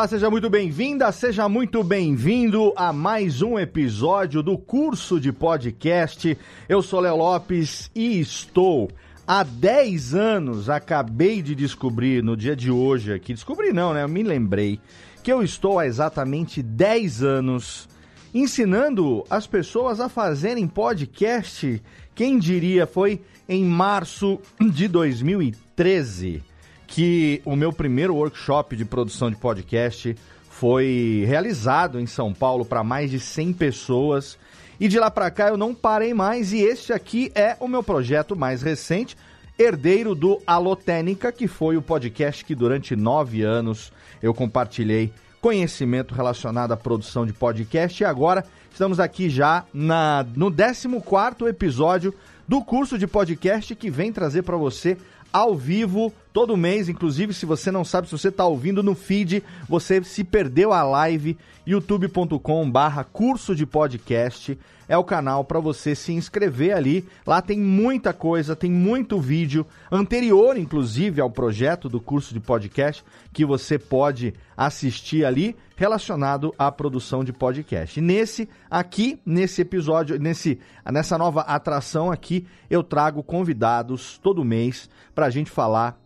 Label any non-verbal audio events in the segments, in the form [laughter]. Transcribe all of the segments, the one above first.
Olá, seja muito bem-vinda, seja muito bem-vindo a mais um episódio do curso de podcast. Eu sou Léo Lopes e estou há 10 anos, acabei de descobrir no dia de hoje aqui, descobri não, né? Eu me lembrei que eu estou há exatamente 10 anos ensinando as pessoas a fazerem podcast. Quem diria, foi em março de 2013 que o meu primeiro workshop de produção de podcast foi realizado em São Paulo para mais de 100 pessoas. E de lá para cá eu não parei mais e este aqui é o meu projeto mais recente, herdeiro do Alotênica, que foi o podcast que durante nove anos eu compartilhei conhecimento relacionado à produção de podcast. E agora estamos aqui já na, no 14 episódio do curso de podcast que vem trazer para você ao vivo todo mês. Inclusive, se você não sabe, se você está ouvindo no feed, você se perdeu a live, youtube.com/barra curso de podcast é o canal para você se inscrever ali. Lá tem muita coisa, tem muito vídeo anterior, inclusive, ao projeto do curso de podcast que você pode assistir ali relacionado à produção de podcast. nesse aqui, nesse episódio, nesse nessa nova atração aqui, eu trago convidados todo mês para a gente falar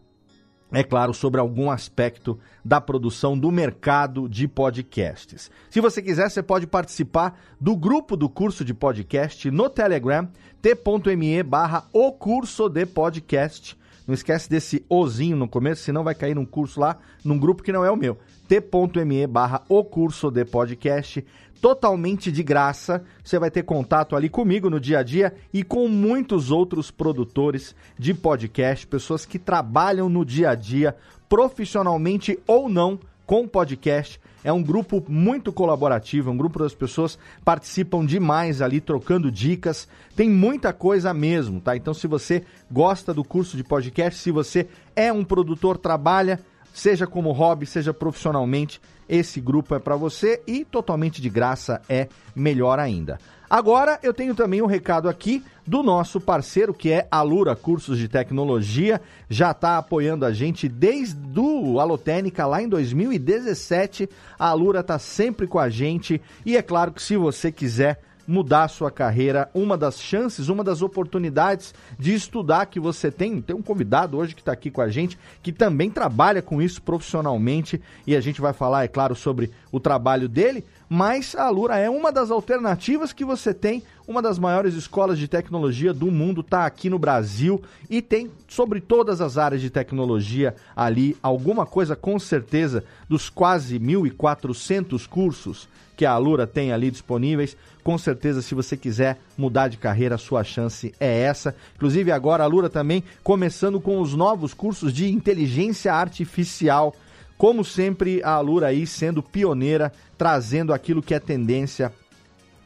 é claro, sobre algum aspecto da produção do mercado de podcasts. Se você quiser, você pode participar do grupo do curso de podcast no Telegram, t.me barra o curso de podcast. Não esquece desse ozinho no começo, senão vai cair num curso lá, num grupo que não é o meu. t.me barra o curso de podcast totalmente de graça. Você vai ter contato ali comigo no dia a dia e com muitos outros produtores de podcast, pessoas que trabalham no dia a dia, profissionalmente ou não, com podcast. É um grupo muito colaborativo, um grupo das pessoas participam demais ali, trocando dicas. Tem muita coisa mesmo, tá? Então, se você gosta do curso de podcast, se você é um produtor, trabalha seja como hobby, seja profissionalmente, esse grupo é para você e totalmente de graça é melhor ainda. Agora eu tenho também um recado aqui do nosso parceiro que é a Lura Cursos de Tecnologia, já está apoiando a gente desde o Alotênica lá em 2017. A Lura está sempre com a gente e é claro que se você quiser mudar a sua carreira, uma das chances, uma das oportunidades de estudar que você tem. Tem um convidado hoje que está aqui com a gente que também trabalha com isso profissionalmente e a gente vai falar, é claro, sobre o trabalho dele. Mas a Alura é uma das alternativas que você tem, uma das maiores escolas de tecnologia do mundo, está aqui no Brasil e tem sobre todas as áreas de tecnologia ali, alguma coisa com certeza dos quase 1.400 cursos que a Alura tem ali disponíveis. Com certeza, se você quiser mudar de carreira, a sua chance é essa. Inclusive, agora a Alura também começando com os novos cursos de inteligência artificial. Como sempre, a Alura aí sendo pioneira, trazendo aquilo que é tendência,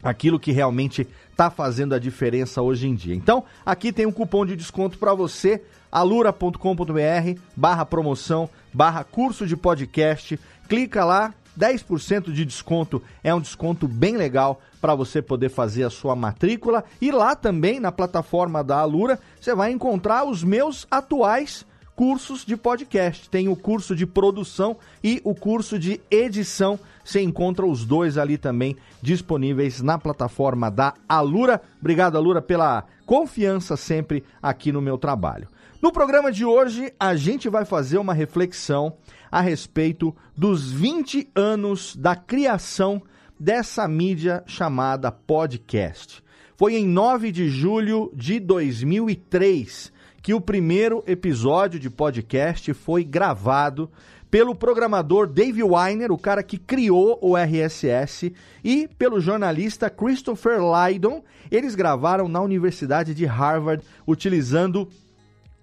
aquilo que realmente está fazendo a diferença hoje em dia. Então, aqui tem um cupom de desconto para você, alura.com.br barra promoção, barra curso de podcast. Clica lá, 10% de desconto é um desconto bem legal para você poder fazer a sua matrícula. E lá também, na plataforma da Alura, você vai encontrar os meus atuais cursos de podcast. Tem o curso de produção e o curso de edição. Você encontra os dois ali também disponíveis na plataforma da Alura. Obrigado, Alura, pela confiança sempre aqui no meu trabalho. No programa de hoje, a gente vai fazer uma reflexão a respeito dos 20 anos da criação dessa mídia chamada podcast. Foi em 9 de julho de 2003 que o primeiro episódio de podcast foi gravado pelo programador Dave Weiner, o cara que criou o RSS, e pelo jornalista Christopher Lydon. Eles gravaram na Universidade de Harvard utilizando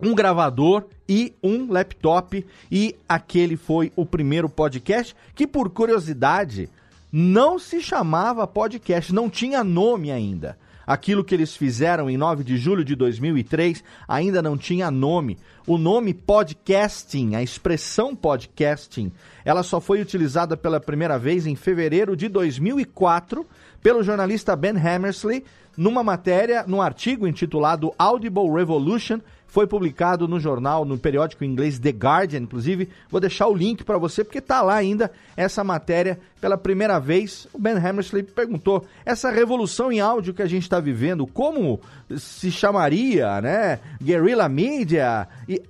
um gravador e um laptop e aquele foi o primeiro podcast que por curiosidade não se chamava podcast, não tinha nome ainda. Aquilo que eles fizeram em 9 de julho de 2003 ainda não tinha nome. O nome podcasting, a expressão podcasting, ela só foi utilizada pela primeira vez em fevereiro de 2004 pelo jornalista Ben Hammersley numa matéria, num artigo intitulado Audible Revolution foi publicado no jornal, no periódico inglês The Guardian, inclusive. Vou deixar o link para você, porque está lá ainda essa matéria. Pela primeira vez, o Ben Hammersley perguntou: essa revolução em áudio que a gente está vivendo, como se chamaria, né? Guerrilla Media,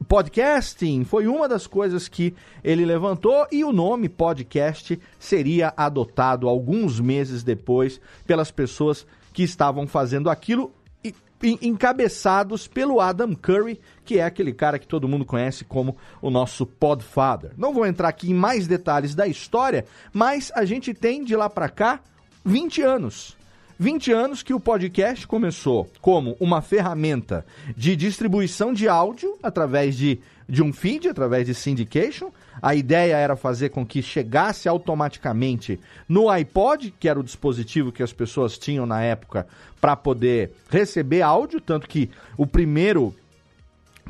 podcasting, foi uma das coisas que ele levantou e o nome podcast seria adotado alguns meses depois pelas pessoas que estavam fazendo aquilo encabeçados pelo Adam Curry, que é aquele cara que todo mundo conhece como o nosso Podfather. Não vou entrar aqui em mais detalhes da história, mas a gente tem de lá para cá 20 anos. 20 anos que o podcast começou como uma ferramenta de distribuição de áudio através de, de um feed, através de syndication. A ideia era fazer com que chegasse automaticamente no iPod, que era o dispositivo que as pessoas tinham na época para poder receber áudio, tanto que o primeiro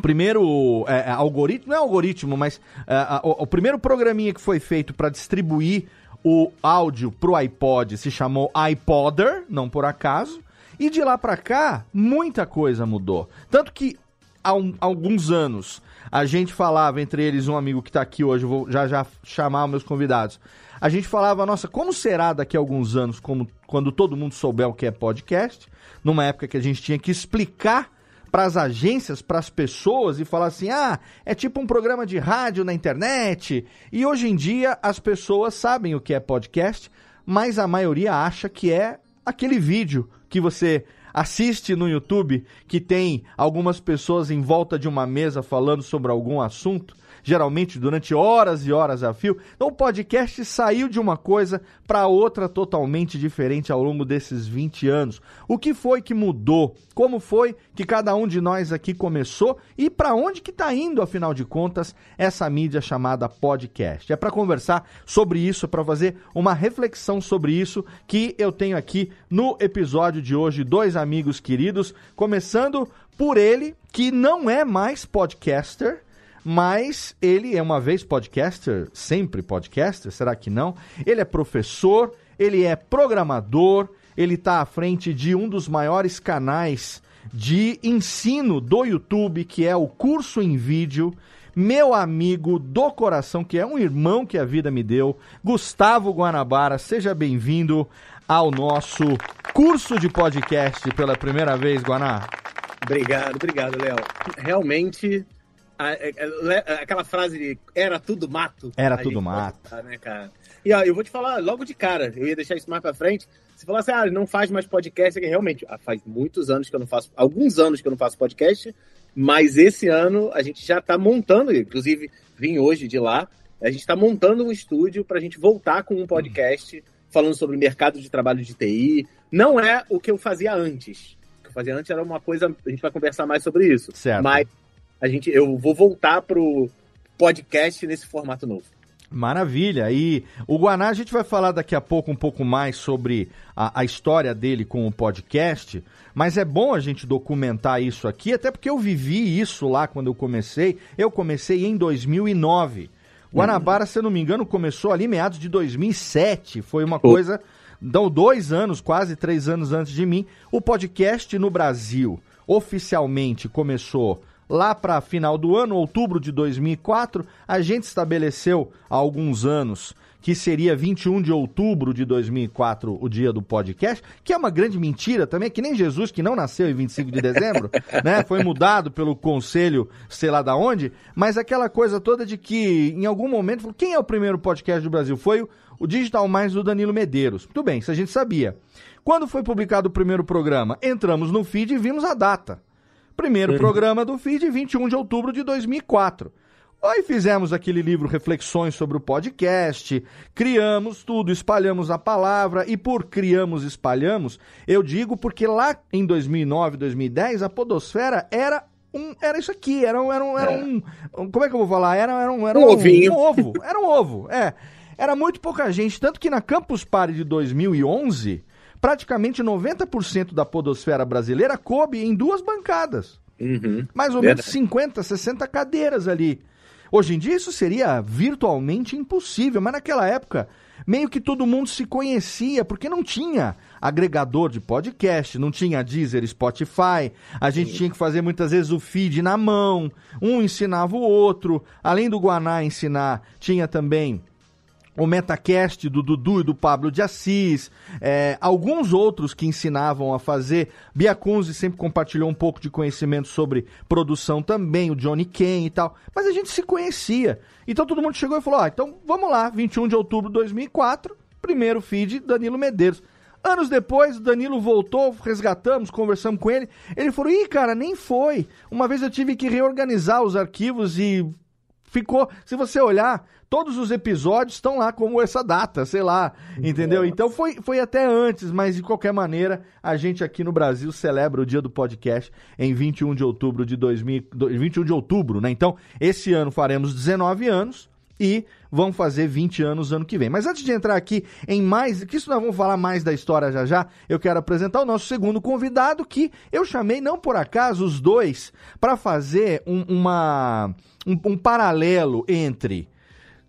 primeiro é, é algoritmo, não é algoritmo, mas é, o, o, primeiro programinha que foi feito para distribuir o áudio pro iPod se chamou iPodder, não por acaso. E de lá para cá, muita coisa mudou. Tanto que há, um, alguns anos a gente falava, entre eles um amigo que está aqui hoje, vou já já chamar meus convidados. A gente falava, nossa, como será daqui a alguns anos, como, quando todo mundo souber o que é podcast, numa época que a gente tinha que explicar para as agências, para as pessoas e falar assim: ah, é tipo um programa de rádio na internet. E hoje em dia as pessoas sabem o que é podcast, mas a maioria acha que é aquele vídeo que você assiste no YouTube que tem algumas pessoas em volta de uma mesa falando sobre algum assunto geralmente durante horas e horas a fio. Então o podcast saiu de uma coisa para outra totalmente diferente ao longo desses 20 anos. O que foi que mudou? Como foi que cada um de nós aqui começou e para onde que está indo, afinal de contas, essa mídia chamada podcast? É para conversar sobre isso, para fazer uma reflexão sobre isso que eu tenho aqui no episódio de hoje, dois amigos queridos, começando por ele, que não é mais podcaster, mas ele é uma vez podcaster, sempre podcaster, será que não? Ele é professor, ele é programador, ele está à frente de um dos maiores canais de ensino do YouTube, que é o Curso em Vídeo. Meu amigo do coração, que é um irmão que a vida me deu, Gustavo Guanabara, seja bem-vindo ao nosso curso de podcast pela primeira vez, Guaná. Obrigado, obrigado, Léo. Realmente é, é, aquela frase de era tudo mato. Era tudo mato. né, cara? E ó, eu vou te falar logo de cara, eu ia deixar isso mais pra frente. Você falou assim, ah, não faz mais podcast, que realmente, ah, faz muitos anos que eu não faço, alguns anos que eu não faço podcast, mas esse ano a gente já tá montando, inclusive vim hoje de lá, a gente tá montando um estúdio pra gente voltar com um podcast falando sobre o mercado de trabalho de TI. Não é o que eu fazia antes. O que eu fazia antes era uma coisa, a gente vai conversar mais sobre isso. Certo. Mas a gente, eu vou voltar pro podcast nesse formato novo. Maravilha. E o Guaná, a gente vai falar daqui a pouco um pouco mais sobre a, a, história dele com o podcast, mas é bom a gente documentar isso aqui, até porque eu vivi isso lá quando eu comecei. Eu comecei em 2009. Guanabara, se eu não me engano, começou ali meados de 2007. Foi uma coisa. Então, dois anos, quase três anos antes de mim. O podcast no Brasil oficialmente começou lá para final do ano, outubro de 2004, a gente estabeleceu há alguns anos que seria 21 de outubro de 2004 o dia do podcast, que é uma grande mentira também, que nem Jesus que não nasceu em 25 de dezembro, [laughs] né? Foi mudado pelo conselho, sei lá da onde, mas aquela coisa toda de que em algum momento, quem é o primeiro podcast do Brasil? Foi o, o Digital Mais do Danilo Medeiros. Tudo bem, isso a gente sabia. Quando foi publicado o primeiro programa, entramos no feed e vimos a data. Primeiro uhum. programa do feed, 21 de outubro de 2004. Aí fizemos aquele livro Reflexões sobre o podcast, criamos tudo, espalhamos a palavra e por criamos espalhamos, eu digo porque lá em 2009, 2010 a podosfera era um, era isso aqui, era, um, era, um, era é. um, como é que eu vou falar? Era, era um, era um, um ovinho. Um ovo, era um ovo, é. Era muito pouca gente, tanto que na Campus Party de 2011, praticamente 90% da podosfera brasileira coube em duas bancadas. Uhum. Mais ou Verdade. menos 50, 60 cadeiras ali. Hoje em dia isso seria virtualmente impossível, mas naquela época meio que todo mundo se conhecia, porque não tinha agregador de podcast, não tinha Deezer, Spotify, a gente tinha que fazer muitas vezes o feed na mão, um ensinava o outro, além do Guaná ensinar, tinha também o Metacast do Dudu e do Pablo de Assis, é, alguns outros que ensinavam a fazer. Biacunzi sempre compartilhou um pouco de conhecimento sobre produção também, o Johnny Ken e tal. Mas a gente se conhecia. Então todo mundo chegou e falou: ah, então vamos lá, 21 de outubro de 2004, primeiro feed Danilo Medeiros. Anos depois, Danilo voltou, resgatamos, conversamos com ele. Ele falou: ih, cara, nem foi. Uma vez eu tive que reorganizar os arquivos e ficou. Se você olhar, todos os episódios estão lá como essa data, sei lá, entendeu? Nossa. Então foi, foi até antes, mas de qualquer maneira, a gente aqui no Brasil celebra o dia do podcast em 21 de outubro de 2000, 21 de outubro, né? Então, esse ano faremos 19 anos e vão fazer 20 anos ano que vem. Mas antes de entrar aqui em mais, que isso nós vamos falar mais da história já já, eu quero apresentar o nosso segundo convidado que eu chamei não por acaso os dois para fazer um, uma um, um paralelo entre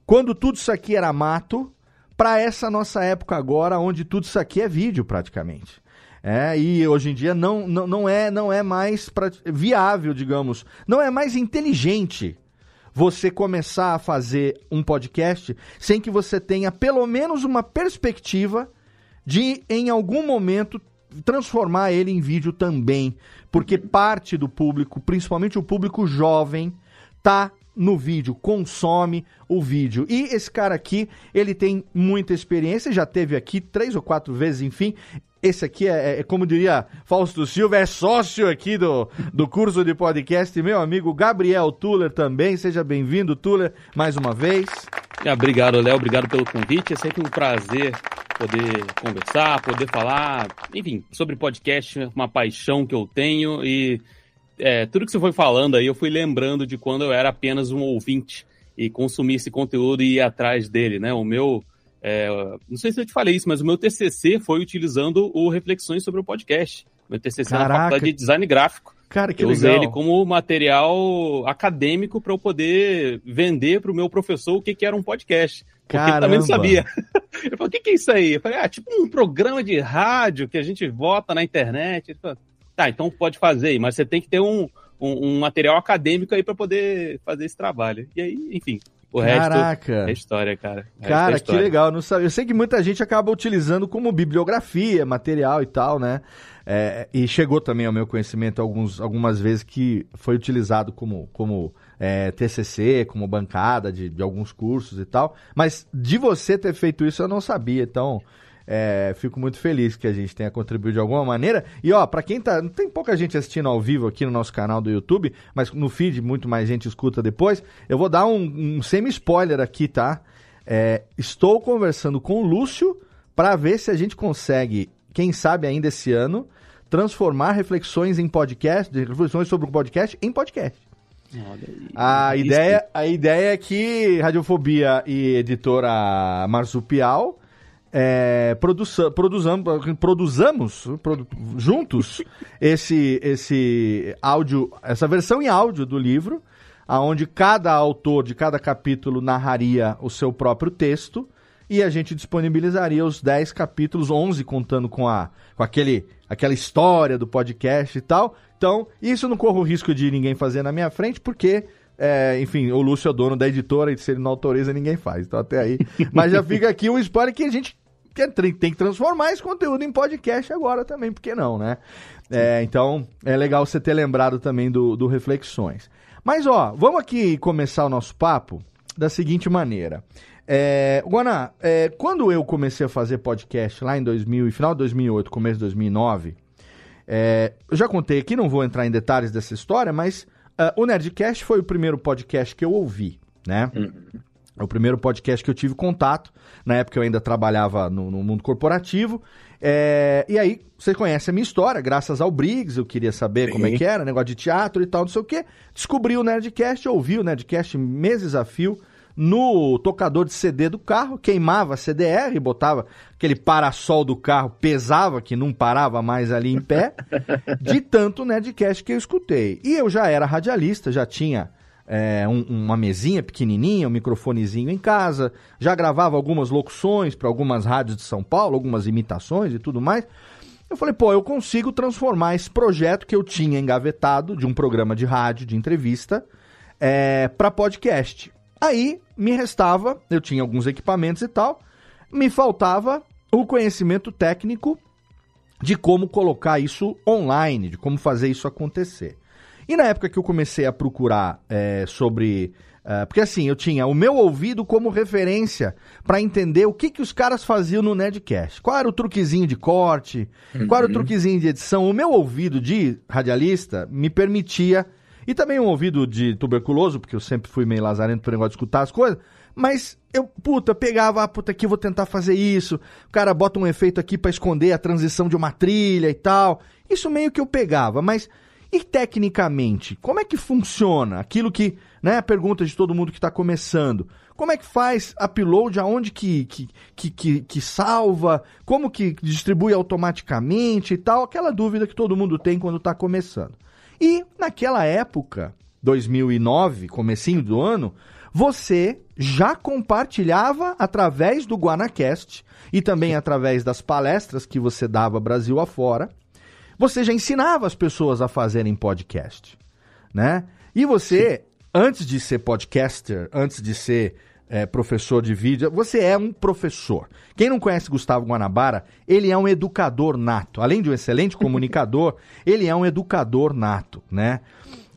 quando tudo isso aqui era mato para essa nossa época agora, onde tudo isso aqui é vídeo praticamente. É, e hoje em dia não, não, não, é, não é mais pra, viável, digamos, não é mais inteligente você começar a fazer um podcast sem que você tenha pelo menos uma perspectiva de, em algum momento, transformar ele em vídeo também. Porque parte do público, principalmente o público jovem, tá no vídeo, consome o vídeo. E esse cara aqui, ele tem muita experiência, já teve aqui três ou quatro vezes, enfim. Esse aqui é, é, como diria Fausto Silva, é sócio aqui do, do curso de podcast, meu amigo Gabriel Tuller também. Seja bem-vindo, Tuller, mais uma vez. É, obrigado, Léo, obrigado pelo convite. É sempre um prazer poder conversar, poder falar, enfim, sobre podcast, uma paixão que eu tenho e é, tudo que você foi falando aí, eu fui lembrando de quando eu era apenas um ouvinte e consumia esse conteúdo e ia atrás dele, né? O meu, é, não sei se eu te falei isso, mas o meu TCC foi utilizando o Reflexões sobre o podcast. Meu TCC Caraca. na faculdade de design gráfico. Cara, que eu legal. usei ele como material acadêmico para eu poder vender para o meu professor o que, que era um podcast. Porque Caramba. ele também não sabia. [laughs] Eu falei, o que, que é isso aí? Eu falei, ah, tipo um programa de rádio que a gente vota na internet. Ele falou, Tá, então pode fazer, mas você tem que ter um, um, um material acadêmico aí para poder fazer esse trabalho. E aí, enfim, o Caraca. resto é história, cara. O cara, é história. que legal. Não sabe. Eu sei que muita gente acaba utilizando como bibliografia, material e tal, né? É, e chegou também ao meu conhecimento alguns, algumas vezes que foi utilizado como, como é, TCC, como bancada de, de alguns cursos e tal. Mas de você ter feito isso eu não sabia. Então, é, fico muito feliz que a gente tenha contribuído de alguma maneira. E ó, para quem tá. Não tem pouca gente assistindo ao vivo aqui no nosso canal do YouTube, mas no feed muito mais gente escuta depois. Eu vou dar um, um semi-spoiler aqui, tá? É, estou conversando com o Lúcio para ver se a gente consegue, quem sabe ainda esse ano, transformar reflexões em podcast, reflexões sobre o podcast em podcast. A ideia, a ideia é que Radiofobia e editora Marsupial é, produza, produzamos, produzamos produ, juntos [laughs] esse, esse áudio, essa versão em áudio do livro, aonde cada autor de cada capítulo narraria o seu próprio texto e a gente disponibilizaria os 10 capítulos, 11 contando com, a, com aquele, aquela história do podcast e tal. Então, isso não corro o risco de ninguém fazer na minha frente, porque é, enfim, o Lúcio é dono da editora e se ele não autoriza, ninguém faz. Então, até aí. Mas já fica aqui um spoiler que a gente tem que transformar esse conteúdo em podcast agora também, por que não, né? É, então, é legal você ter lembrado também do, do Reflexões. Mas, ó, vamos aqui começar o nosso papo da seguinte maneira. É, Guaná, é, quando eu comecei a fazer podcast lá em 2000, final de 2008, começo de 2009, é, eu já contei aqui, não vou entrar em detalhes dessa história, mas uh, o Nerdcast foi o primeiro podcast que eu ouvi. né? Uhum. É o primeiro podcast que eu tive contato. Na época eu ainda trabalhava no, no mundo corporativo. É, e aí, você conhece a minha história, graças ao Briggs, eu queria saber Sim. como é que era, negócio de teatro e tal, não sei o quê. Descobri o Nerdcast, ouvi o Nerdcast meses a fio no tocador de CD do carro, queimava a CDR, botava aquele parasol do carro, pesava, que não parava mais ali em pé, [laughs] de tanto Nerdcast que eu escutei. E eu já era radialista, já tinha é, um, uma mesinha pequenininha, um microfonezinho em casa, já gravava algumas locuções para algumas rádios de São Paulo, algumas imitações e tudo mais. Eu falei, pô, eu consigo transformar esse projeto que eu tinha engavetado de um programa de rádio, de entrevista, é, para podcast. Aí me restava, eu tinha alguns equipamentos e tal, me faltava o conhecimento técnico de como colocar isso online, de como fazer isso acontecer. E na época que eu comecei a procurar é, sobre. Uh, porque assim, eu tinha o meu ouvido como referência para entender o que, que os caras faziam no Nedcast. Qual era o truquezinho de corte, uhum. qual era o truquezinho de edição. O meu ouvido de radialista me permitia. E também um ouvido de tuberculoso, porque eu sempre fui meio lazarento por negócio de escutar as coisas. Mas eu, puta, pegava, ah, puta, aqui vou tentar fazer isso. O cara bota um efeito aqui para esconder a transição de uma trilha e tal. Isso meio que eu pegava, mas e tecnicamente, como é que funciona aquilo que, né, a pergunta de todo mundo que está começando, como é que faz upload, aonde que, que, que, que, que salva, como que distribui automaticamente e tal, aquela dúvida que todo mundo tem quando está começando. E naquela época, 2009, comecinho do ano, você já compartilhava através do Guanacast e também através das palestras que você dava Brasil afora, você já ensinava as pessoas a fazerem podcast, né? E você, Sim. antes de ser podcaster, antes de ser é, professor de vídeo, você é um professor. Quem não conhece Gustavo Guanabara, ele é um educador nato. Além de um excelente comunicador, [laughs] ele é um educador nato, né?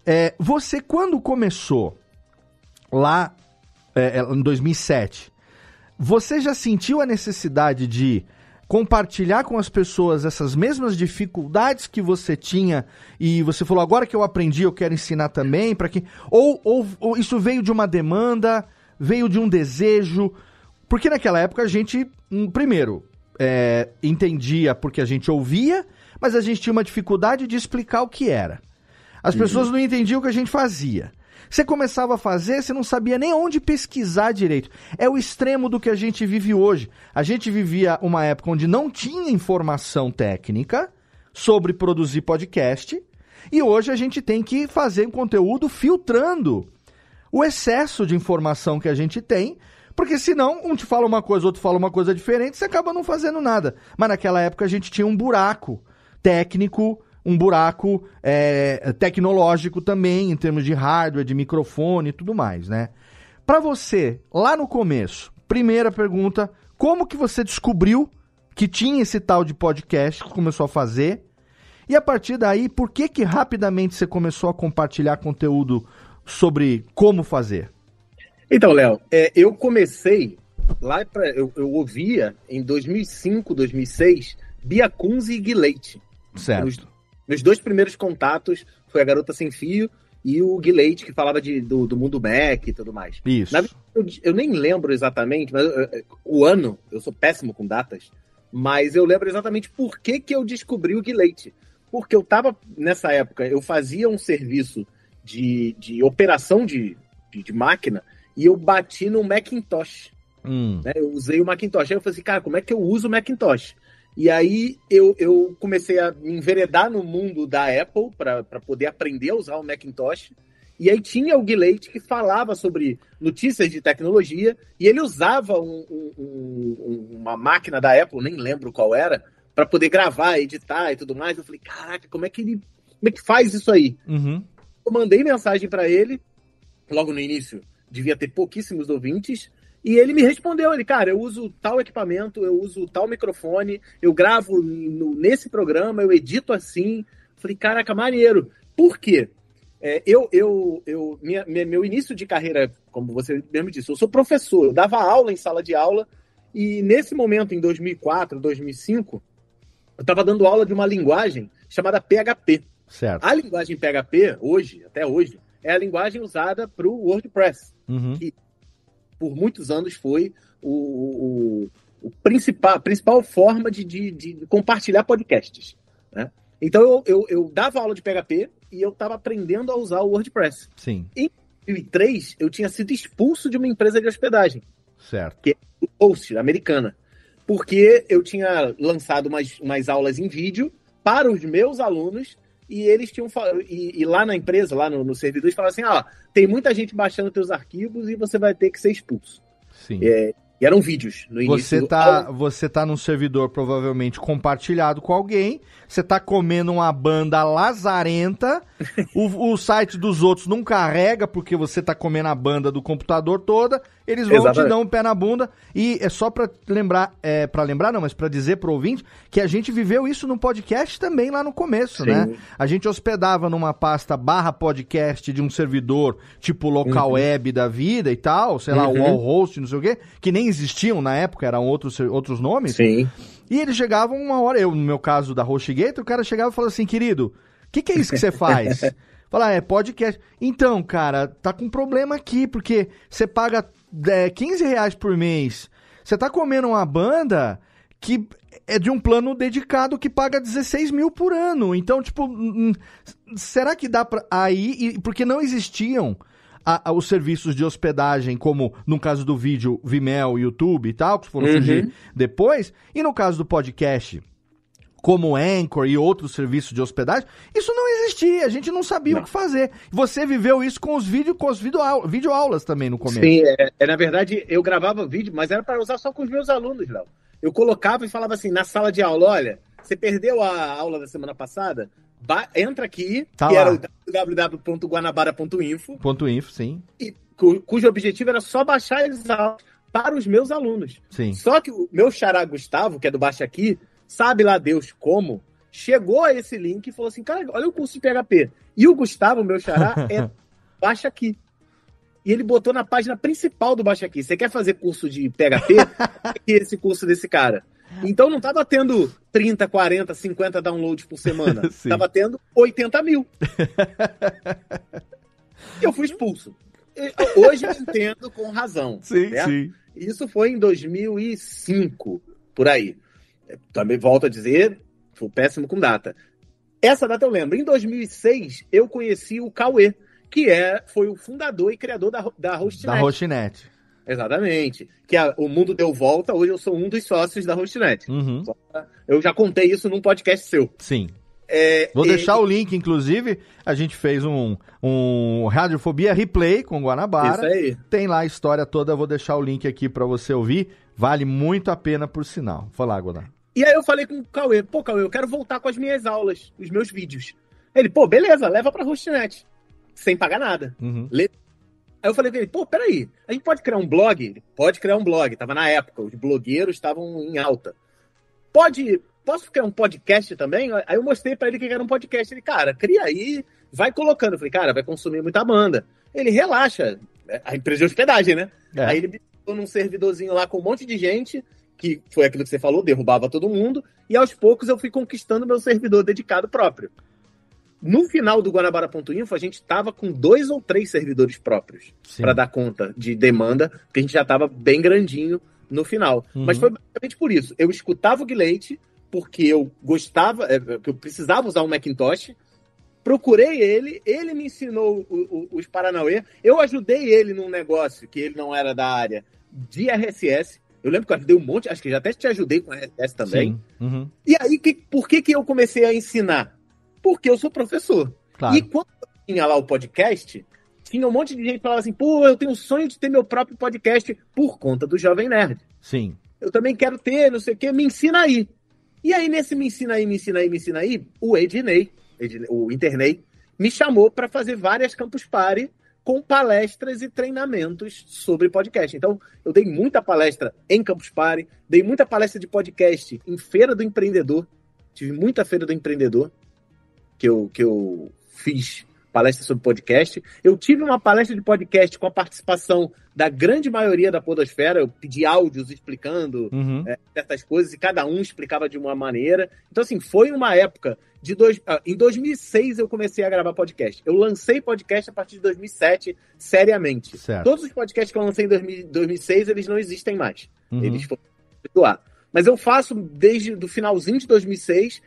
É, você, quando começou lá é, é em 2007, você já sentiu a necessidade de compartilhar com as pessoas essas mesmas dificuldades que você tinha e você falou agora que eu aprendi eu quero ensinar também para que ou, ou, ou, isso veio de uma demanda veio de um desejo porque naquela época a gente hum, primeiro é, entendia porque a gente ouvia mas a gente tinha uma dificuldade de explicar o que era as uhum. pessoas não entendiam o que a gente fazia você começava a fazer, você não sabia nem onde pesquisar direito. É o extremo do que a gente vive hoje. A gente vivia uma época onde não tinha informação técnica sobre produzir podcast, e hoje a gente tem que fazer um conteúdo filtrando o excesso de informação que a gente tem, porque senão um te fala uma coisa, outro fala uma coisa diferente, você acaba não fazendo nada. Mas naquela época a gente tinha um buraco técnico um buraco é, tecnológico também, em termos de hardware, de microfone e tudo mais, né? Para você, lá no começo, primeira pergunta, como que você descobriu que tinha esse tal de podcast que começou a fazer? E a partir daí, por que que rapidamente você começou a compartilhar conteúdo sobre como fazer? Então, Léo, é, eu comecei lá para eu, eu, ouvia em 2005, 2006, Bia Kunze e Guilherme. Certo. Meus dois primeiros contatos foi a Garota Sem Fio e o Guilherme, que falava de, do, do mundo Mac e tudo mais. Isso. Na, eu, eu, nem lembro exatamente, mas o ano, eu sou péssimo com datas, mas eu lembro exatamente por que, que eu descobri o Guilherme. Porque eu tava, nessa época, eu fazia um serviço de, de operação de, de, de máquina e eu bati no Macintosh. Hum. Né? Eu usei o Macintosh. Aí eu falei assim, cara, como é que eu uso o Macintosh? E aí eu, eu comecei a me enveredar no mundo da Apple para poder aprender a usar o Macintosh. E aí tinha o Guilherme que falava sobre notícias de tecnologia e ele usava um, um, um, uma máquina da Apple, nem lembro qual era, para poder gravar, editar e tudo mais. Eu falei, caraca, como é que ele como é que faz isso aí? Uhum. Eu mandei mensagem para ele logo no início. Devia ter pouquíssimos ouvintes. E ele me respondeu, ele, cara, eu uso tal equipamento, eu uso tal microfone, eu gravo no, nesse programa, eu edito assim. Falei, caraca, maneiro. Por quê? É, eu, eu, eu minha, minha, meu início de carreira, como você mesmo disse, eu sou professor, eu dava aula em sala de aula, e nesse momento, em 2004, 2005, eu estava dando aula de uma linguagem chamada PHP. Certo. A linguagem PHP, hoje, até hoje, é a linguagem usada para o WordPress, Uhum. que por muitos anos foi o, o, o principal, a principal forma de, de, de compartilhar podcasts. Né? Então eu, eu, eu dava aula de PHP e eu estava aprendendo a usar o WordPress. Sim, Em 2003, eu tinha sido expulso de uma empresa de hospedagem, certo. o Host, americana, porque eu tinha lançado umas, umas aulas em vídeo para os meus alunos e eles tinham e, e lá na empresa, lá no, no servidor, eles falaram assim: ah, tem muita gente baixando teus arquivos e você vai ter que ser expulso. Sim. É, E eram vídeos no início. Você do- tá, você tá num servidor provavelmente compartilhado com alguém, você tá comendo uma banda lazarenta, [laughs] o, o site dos outros não carrega porque você tá comendo a banda do computador toda, eles vão te Exatamente. dar um pé na bunda e é só pra lembrar, é, para lembrar não, mas pra dizer pro ouvinte que a gente viveu isso no podcast também lá no começo, Sim. né? A gente hospedava numa pasta barra podcast de um servidor tipo local web da vida e tal, sei lá, Uhum. wall host, não sei o quê, que nem existiam na época, eram outros, outros nomes. Sim. E eles chegavam uma hora, eu no meu caso da HostGator, o cara chegava e falava assim, querido, o que, que é isso que você faz? [laughs] Falar, é podcast. Então, cara, tá com problema aqui, porque você paga é, 15 reais por mês, você tá comendo uma banda que é de um plano dedicado que paga 16 mil por ano. Então, tipo, será que dá pra. Aí, porque não existiam a- a- os serviços de hospedagem, como no caso do vídeo Vimeo, YouTube e tal, que foram Uhum. surgir depois, e no caso do podcast, como Anchor e outros serviços de hospedagem, isso não existia, a gente não sabia Não. o que fazer. Você viveu isso com os vídeos, com as videoau- videoaulas também no começo. Sim, é, é, na verdade, eu gravava vídeo, mas era para usar só com os meus alunos, Léo. Eu colocava e falava assim, na sala de aula, olha, você perdeu a aula da semana passada? Ba- entra aqui, Tá que lá. era o www.guanabara.info, Ponto info, sim. e cu- cujo objetivo era só baixar as aulas para os meus alunos. Sim. Só que o meu xará Gustavo, que é do Baixa Aqui, sabe lá Deus como, chegou a esse link e falou assim, cara, olha o curso de PHP. E o Gustavo, meu xará, é [laughs] Baixa Aqui. E ele botou na página principal do Baixa Aqui. Você quer fazer curso de PHP? Aqui esse curso desse cara. Então não tava tendo 30, 40, 50 downloads por semana. [laughs] Sim. Tava tendo 80 mil. E [laughs] eu fui expulso. Hoje eu entendo com razão. Sim, né? sim. Isso foi em 2005, por aí. Também volto a dizer, fui péssimo com data. Essa data eu lembro. Em 2006, eu conheci o Cauê, que é, foi o fundador e criador da, da HostNet. Da Rochinet. Exatamente. Que a- o mundo deu volta, hoje eu sou um dos sócios da HostNet. Uhum. Eu já contei isso num podcast seu. Sim. É, Vou e- deixar o link, inclusive. A gente fez um, um Radiofobia Replay com Isso Guanabara. aí. Tem lá a história toda. Vou deixar o link aqui pra você ouvir. Vale muito a pena, por sinal. Foi lá, Godar. E aí eu falei com o Cauê, pô, Cauê, eu quero voltar com as minhas aulas, os meus vídeos. Ele, pô, beleza, leva pra HostNet. Sem pagar nada. Uhum. Aí eu falei pra ele, pô, peraí, a gente pode criar um blog? Ele, Pode criar um blog, tava na época, os blogueiros estavam em alta. Pode, posso criar um podcast também? Aí eu mostrei pra ele que era um podcast. Ele, cara, cria aí, vai colocando. Eu falei, cara, vai consumir muita banda. Ele, relaxa, a empresa de hospedagem, né? É. Aí ele me num servidorzinho lá com um monte de gente, que foi aquilo que você falou, derrubava todo mundo, e aos poucos eu fui conquistando meu servidor dedicado próprio. No final do Guanabara.info, a gente estava com dois ou três servidores próprios para dar conta de demanda, porque a gente já estava bem grandinho no final. Uhum. Mas foi basicamente por isso. Eu escutava o Guilherme, porque eu gostava, é, que eu precisava usar um Macintosh, procurei ele, ele me ensinou o- o- os Paranauê, eu ajudei ele num negócio que ele não era da área de RSS. Eu lembro que eu ajudei um monte, acho que já até te ajudei com RSS também. Sim. Uhum. E aí, que, por que, que eu comecei a ensinar? Porque eu sou professor. Claro. E quando eu tinha lá o podcast, tinha um monte de gente que falava assim: pô, eu tenho o sonho de ter meu próprio podcast por conta do Jovem Nerd. Sim. Eu também quero ter, não sei o quê, me ensina aí. E aí, nesse me ensina aí, me ensina aí, me ensina aí, o Ednei, Ednei o Internei, me chamou para fazer várias Campus Party com palestras e treinamentos sobre podcast. Então, eu dei muita palestra em Campus Party, dei muita palestra de podcast em Feira do Empreendedor. Tive muita Feira do Empreendedor que eu, que eu fiz palestra sobre podcast. Eu tive uma palestra de podcast com a participação da grande maioria da Podosfera. Eu pedi áudios explicando uhum. é, certas coisas e cada um explicava de uma maneira. Então, assim, foi uma época de dois. Ah, em 2006 eu comecei a gravar podcast. Eu lancei podcast a partir de 2007, seriamente. Certo. Todos os podcasts que eu lancei em 2006, eles não existem mais. Uhum. Eles foram. Mas eu faço desde o finalzinho de 2006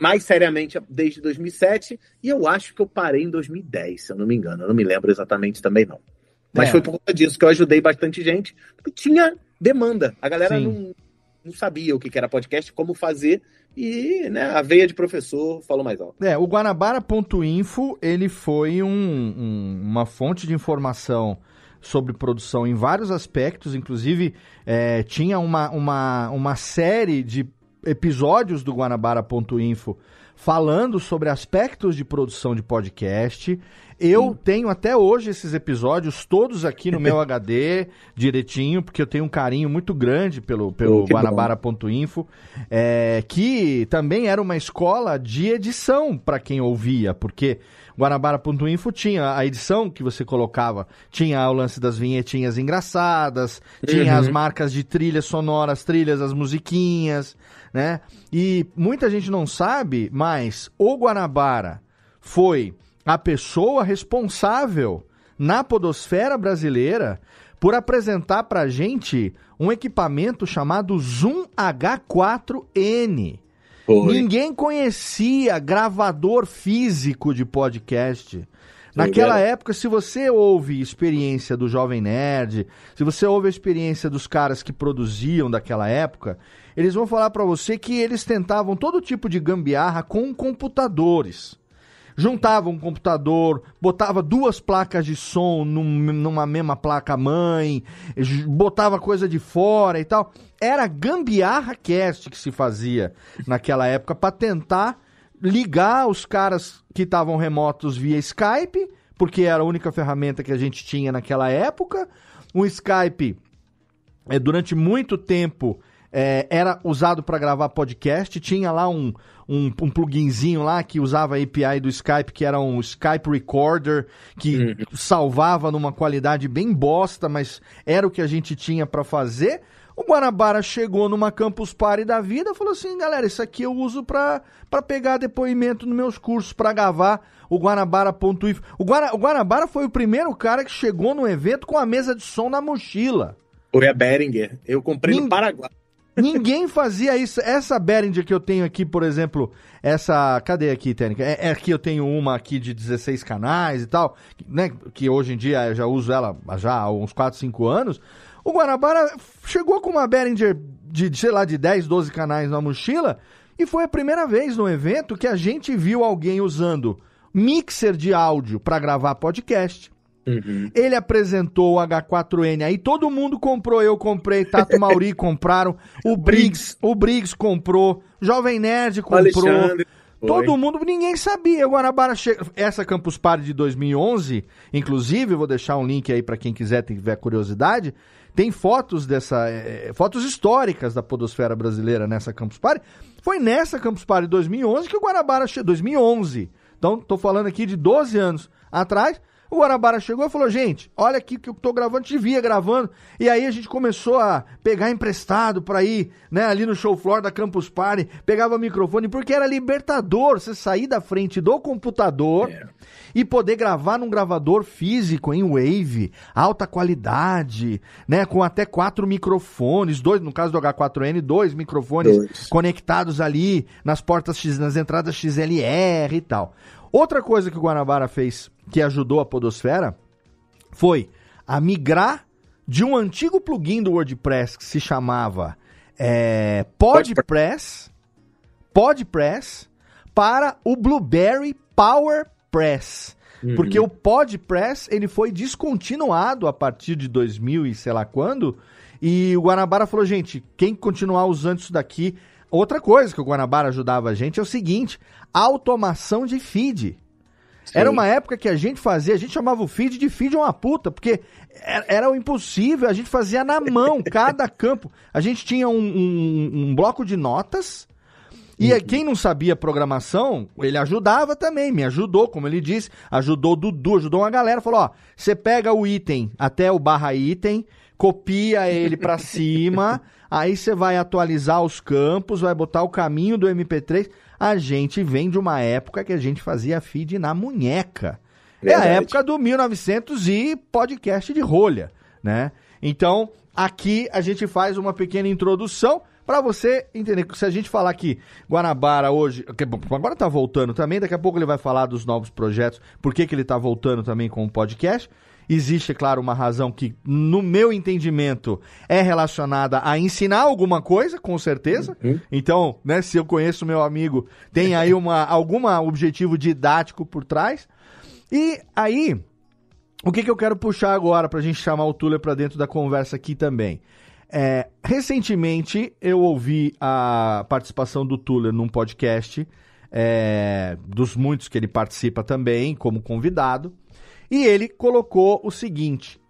mais seriamente desde 2007, e eu acho que eu parei em 2010, se eu não me engano. Eu não me lembro exatamente também, não. Mas é. foi por conta disso que eu ajudei bastante gente, porque tinha demanda. A galera não, não sabia o que era podcast, como fazer, e né, a veia de professor falou mais alto. É, o Guanabara.info, ele foi um, um, uma fonte de informação sobre produção em vários aspectos, inclusive é, tinha uma, uma, uma série de episódios do Guanabara.info falando sobre aspectos de produção de podcast. Eu Sim. tenho até hoje esses episódios todos aqui no meu [laughs] HD, direitinho, porque eu tenho um carinho muito grande pelo, pelo oh, Guanabara.info, é, que também era uma escola de edição para quem ouvia, porque Guanabara.info tinha a edição que você colocava, tinha o lance das vinhetinhas engraçadas, tinha uhum. as marcas de trilhas sonoras, trilhas, as musiquinhas, né? E muita gente não sabe, mas o Guanabara foi a pessoa responsável na podosfera brasileira por apresentar pra gente um equipamento chamado Zoom H4N. Foi. Ninguém conhecia gravador físico de podcast. Naquela época, se você ouve experiência do Jovem Nerd, se você ouve a experiência dos caras que produziam daquela época, eles vão falar para você que eles tentavam todo tipo de gambiarra com computadores. Juntava um computador, botava duas placas de som num, numa mesma placa mãe, botava coisa de fora e tal era gambiarra cast que se fazia naquela época para tentar ligar os caras que estavam remotos via Skype, porque era a única ferramenta que a gente tinha naquela época. O Skype, é, durante muito tempo, é, era usado para gravar podcast. Tinha lá um, um, um, pluginzinho lá que usava a API do Skype, que era um Skype Recorder, que uhum. salvava numa qualidade bem bosta, mas era o que a gente tinha para fazer. O Guanabara chegou numa Campus Party da vida e falou assim, galera, isso aqui eu uso para pegar depoimento nos meus cursos, para gravar o Guanabara.if. O, Guara, o Guanabara foi o primeiro cara que chegou no evento com a mesa de som na mochila. Foi a Beringer. Eu comprei Nin... no Paraguai. Ninguém fazia isso. Essa Behringer que eu tenho aqui, por exemplo, essa. Cadê aqui, Técnica? É, é que eu tenho uma aqui de 16 canais e tal, né? Que hoje em dia eu já uso ela já há uns 4, 5 anos. O Guanabara chegou com uma Behringer de, sei lá, de 10, 12 canais na mochila e foi a primeira vez no evento que a gente viu alguém usando mixer de áudio para gravar podcast. Uhum. Ele apresentou o H4N, aí todo mundo comprou, eu comprei, Tato Mauri [laughs] compraram, o Briggs, o Briggs comprou, Jovem Nerd comprou. Alexandre. Todo mundo, ninguém sabia. O Guanabara chega. Essa Campus Party de 2011, inclusive, vou deixar um link aí para quem quiser, tiver curiosidade. Tem fotos dessa. É, fotos históricas da Podosfera Brasileira nessa Campus Party. Foi nessa Campus Party 2011 que o Guarabara chegou. 2011. Então, tô falando aqui de 12 anos atrás. O Guarabara chegou e falou: gente, olha aqui que eu tô gravando, te via gravando. E aí a gente começou a pegar emprestado pra ir, né, ali no show floor da Campus Party, pegava microfone, porque era libertador você sair da frente do computador é. e poder gravar num gravador físico em Wave, alta qualidade, né, com até quatro microfones, dois, no caso do H4N, dois microfones dois. conectados ali nas portas X, nas entradas XLR e tal. Outra coisa que o Guanabara fez que ajudou a Podosfera foi a migrar de um antigo plugin do WordPress que se chamava é, PodPress, PodPress para o Blueberry PowerPress. Uhum. Porque o PodPress ele foi descontinuado a partir de 2000 e sei lá quando. E o Guanabara falou, gente, quem continuar usando isso daqui... Outra coisa que o Guanabara ajudava a gente é o seguinte, automação de feed. Sim. Era uma época que a gente fazia, a gente chamava o feed de feed uma puta, porque era, era o impossível, a gente fazia na mão [laughs] cada campo. A gente tinha um, um, um bloco de notas E uhum. quem não sabia programação, ele ajudava também, me ajudou, como ele disse, ajudou o Dudu, ajudou uma galera, falou, ó, você pega o item até o barra item, copia ele para [laughs] cima, aí você vai atualizar os campos, vai botar o caminho do MP3. A gente vem de uma época que a gente fazia feed na munheca. Verdade. É a época do 1900 e podcast de rolha, né? Então, aqui a gente faz uma pequena introdução para você entender que se a gente falar que Guanabara hoje, agora tá voltando também, daqui a pouco ele vai falar dos novos projetos, por que, que ele tá voltando também com o podcast. Existe, claro, uma razão que, no meu entendimento, é relacionada a ensinar alguma coisa, com certeza. Uhum. Então, né, se eu conheço meu amigo, tem aí uma, [laughs] algum objetivo didático por trás. E aí, o que, que eu quero puxar agora para a gente chamar o Tuller para dentro da conversa aqui também? É, recentemente eu ouvi a participação do Tuller num podcast, é, dos muitos que ele participa também, como convidado, e ele colocou o seguinte: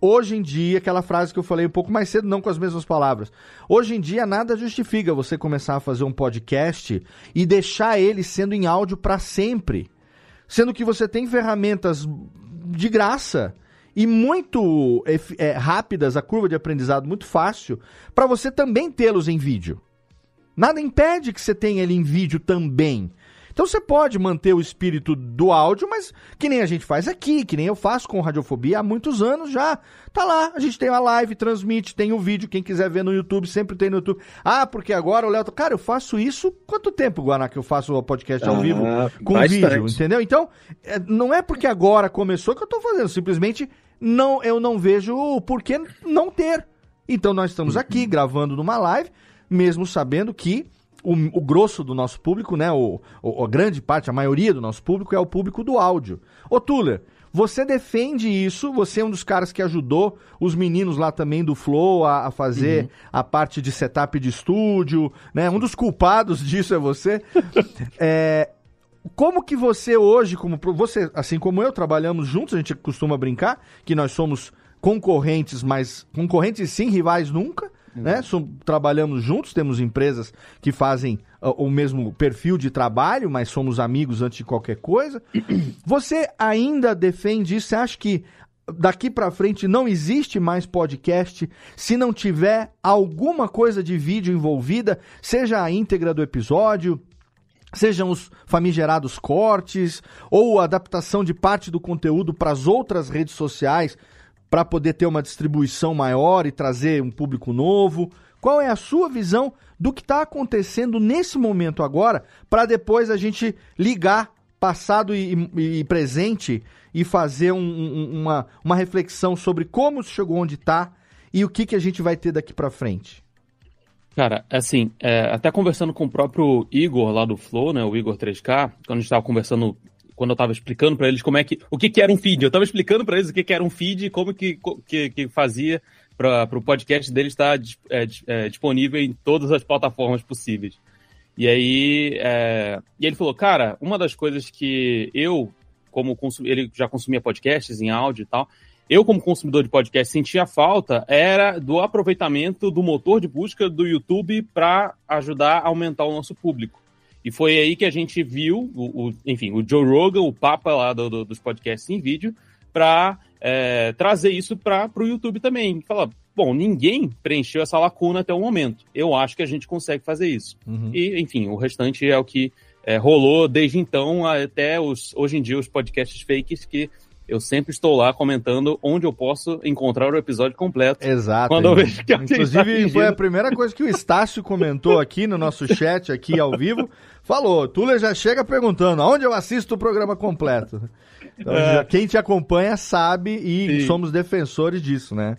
hoje em dia, aquela frase que eu falei um pouco mais cedo, não com as mesmas palavras. Hoje em dia, nada justifica você começar a fazer um podcast e deixar ele sendo em áudio para sempre. Sendo que você tem ferramentas de graça e muito é, rápidas, a curva de aprendizado muito fácil, para você também tê-los em vídeo. Nada impede que você tenha ele em vídeo também. Então você pode manter o espírito do áudio, mas que nem a gente faz aqui, que nem eu faço com Radiofobia há muitos anos já. Tá lá, a gente tem a live, transmite, tem o vídeo, quem quiser ver no YouTube, sempre tem no YouTube. Ah, porque agora o Léo... Tá, cara, eu faço isso... Quanto tempo, Guaná, que eu faço o podcast ao ah, vivo com vídeo, entendeu? Então, é, não é porque agora começou que eu tô fazendo, simplesmente não, eu não vejo o porquê não ter. Então nós estamos [laughs] aqui gravando numa live, mesmo sabendo que o, o grosso do nosso público, né, o, o, a grande parte, a maioria do nosso público é o público do áudio. Ô Tuller, você defende isso, você é um dos caras que ajudou os meninos lá também do Flow a, a fazer uhum. a parte de setup de estúdio, né? Um dos culpados disso é você. [laughs] é, como que você hoje, como você, assim como eu, trabalhamos juntos, a gente costuma brincar que nós somos concorrentes, mas concorrentes sim, rivais nunca. Né? Som, trabalhamos juntos, temos empresas que fazem uh, o mesmo perfil de trabalho, mas somos amigos antes de qualquer coisa. [clears throat] Você ainda defende isso? Você acha que daqui para frente não existe mais podcast se não tiver alguma coisa de vídeo envolvida, seja a íntegra do episódio, sejam os famigerados cortes ou a adaptação de parte do conteúdo para as outras redes sociais para poder ter uma distribuição maior e trazer um público novo. Qual é a sua visão do que está acontecendo nesse momento agora para depois a gente ligar passado e, e, e presente e fazer um, um, uma, uma reflexão sobre como chegou onde está e o que, que a gente vai ter daqui para frente? Cara, assim, é, até conversando com o próprio Igor lá do Flow, né, o Igor 3K, quando a gente estava conversando, quando eu estava explicando para eles como é que, o que, que era um feed, eu estava explicando para eles o que, que era um feed e como que, que, que fazia para o podcast dele estar é, é, disponível em todas as plataformas possíveis. E aí, é, e ele falou, cara, uma das coisas que eu, como consum... ele já consumia podcasts em áudio e tal, eu, como consumidor de podcast, sentia falta era do aproveitamento do motor de busca do YouTube para ajudar a aumentar o nosso público. E foi aí que a gente viu, o, o enfim, o Joe Rogan, o papa lá do, do, dos podcasts em vídeo, para é, trazer isso para o YouTube também. Falar, bom, ninguém preencheu essa lacuna até o momento. Eu acho que a gente consegue fazer isso. Uhum. E, enfim, o restante é o que é, rolou desde então até os, hoje em dia os podcasts fakes que eu sempre estou lá comentando onde eu posso encontrar o episódio completo. Exato. Quando eu vejo que Inclusive, tá foi a primeira coisa que o Estácio comentou aqui no nosso chat, aqui ao vivo. Falou, Tula já chega perguntando aonde eu assisto o programa completo. Então, é. quem te acompanha sabe e Sim. somos defensores disso, né?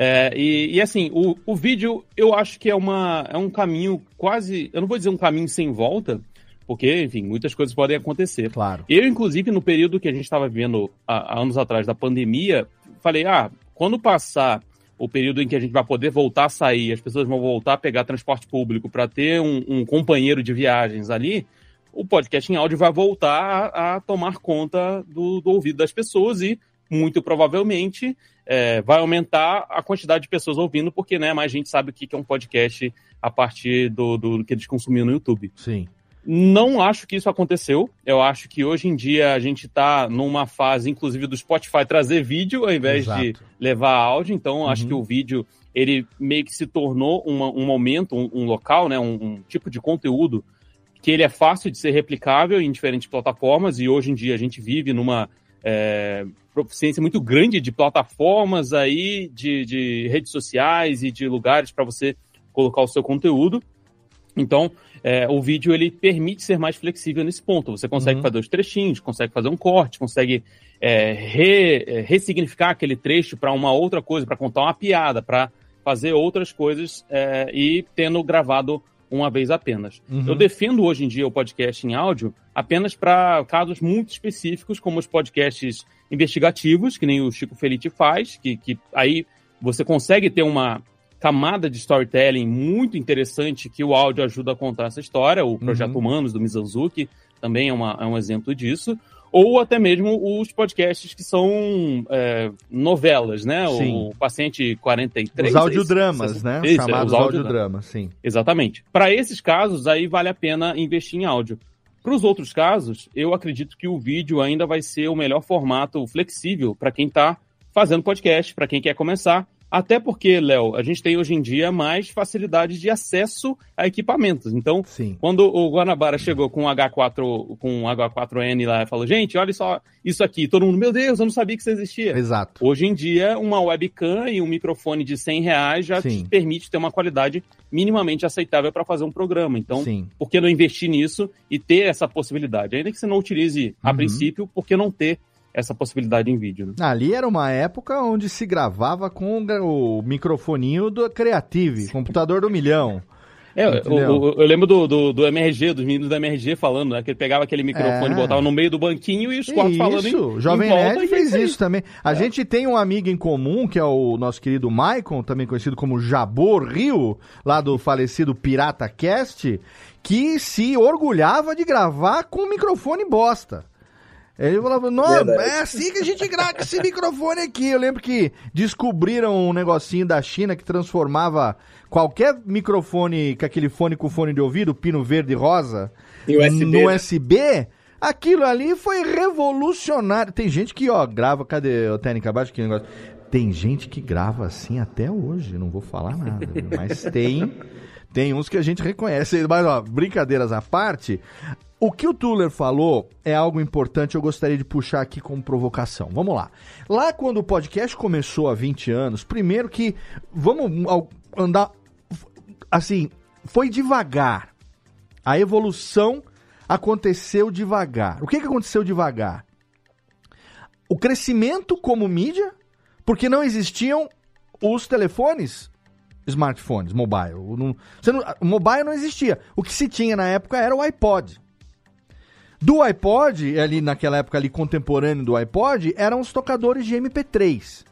É, e, e, assim, o, o vídeo eu acho que é, uma, é um caminho quase. Eu não vou dizer um caminho sem volta, porque, enfim, muitas coisas podem acontecer. Claro. Eu, inclusive, no período que a gente estava vivendo há, há anos atrás da pandemia, falei, ah, quando passar o período em que a gente vai poder voltar a sair, as pessoas vão voltar a pegar transporte público para ter um, um, companheiro de viagens ali, o podcast em áudio vai voltar a, a tomar conta do, do, ouvido das pessoas e, muito provavelmente, é, vai aumentar a quantidade de pessoas ouvindo, porque né, mais gente sabe o que é um podcast a partir do, do que eles consumiam no YouTube. Sim. Não acho que isso aconteceu. Eu acho que hoje em dia a gente está numa fase, inclusive, do Spotify trazer vídeo ao invés Exato. de levar áudio. Então, uhum. acho que o vídeo ele meio que se tornou uma, um momento, um, um local, né, um, um, tipo de conteúdo que ele é fácil de ser replicável em diferentes plataformas. E hoje em dia a gente vive numa é, proficiência muito grande de plataformas aí, de, de redes sociais e de lugares para você colocar o seu conteúdo. Então, é, o vídeo ele permite ser mais flexível nesse ponto. Você consegue uhum. fazer os trechinhos, consegue fazer um corte, consegue é, re, é, ressignificar aquele trecho para uma outra coisa, para contar uma piada, para fazer outras coisas é, e tendo gravado uma vez apenas. Uhum. Eu defendo hoje em dia o podcast em áudio apenas para casos muito específicos, como os podcasts investigativos, que nem o Chico Felite faz, que, que aí você consegue ter uma camada de storytelling muito interessante que o áudio ajuda a contar essa história. O Projeto uhum. Humanos, do Mizanzuki, também é, uma, é um exemplo disso. Ou até mesmo os podcasts que são é, novelas, né? Sim. O Paciente 43. Os audiodramas, é né? Isso, Chamados os audiodramas, sim. Exatamente. Para esses casos, aí vale a pena investir em áudio. Para os outros casos, eu acredito que o vídeo ainda vai ser o melhor formato flexível para quem está fazendo podcast, para quem quer começar. Até porque, Léo, a gente tem hoje em dia mais facilidade de acesso a equipamentos. Então, Sim. quando o Guanabara chegou com o H4, com o H4N lá e falou, gente, olha só isso aqui, todo mundo, meu Deus, eu não sabia que isso existia. Exato. Hoje em dia, uma webcam e um microfone de 100 reais já Sim. te permite ter uma qualidade minimamente aceitável para fazer um programa. Então, Sim. por que não investir nisso e ter essa possibilidade? Ainda que você não utilize a uhum. princípio, por que não ter essa possibilidade em vídeo. Né? Ali era uma época onde se gravava com o microfoninho do Creative, computador do milhão. É, eu, eu, lembro do, do, do, MRG, dos meninos do MRG falando, né? Que ele pegava aquele microfone, é. botava no meio do banquinho e os quatro isso. falando Isso, o Jovem Nerd fez isso também. A é. gente tem um amigo em comum, que é o nosso querido Maicon, também conhecido como Jabor Rio, lá do falecido Pirata Cast, que se orgulhava de gravar com microfone bosta. Ele falava, não, é assim que a gente grava esse microfone aqui. Eu lembro que descobriram um negocinho da China que transformava qualquer microfone, com aquele fone com fone de ouvido, pino verde e rosa, USB, no né? USB. Aquilo ali foi revolucionário. Tem gente que, ó, grava, cadê o técnica abaixo? Que negócio. Tem gente que grava assim até hoje, não vou falar nada, mas tem. Tem uns que a gente reconhece. Mas, ó, brincadeiras à parte, o que o Tuller falou é algo importante, eu gostaria de puxar aqui como provocação. Vamos lá. Lá quando o podcast começou há 20 anos, primeiro que vamos andar assim, foi devagar. A evolução aconteceu devagar. O que, que aconteceu devagar? O crescimento como mídia, porque não existiam os telefones smartphones, mobile. Não, não, o mobile não existia. O que se tinha na época era o iPod. Do iPod, ali naquela época ali contemporâneo do iPod, eram os tocadores de MP3.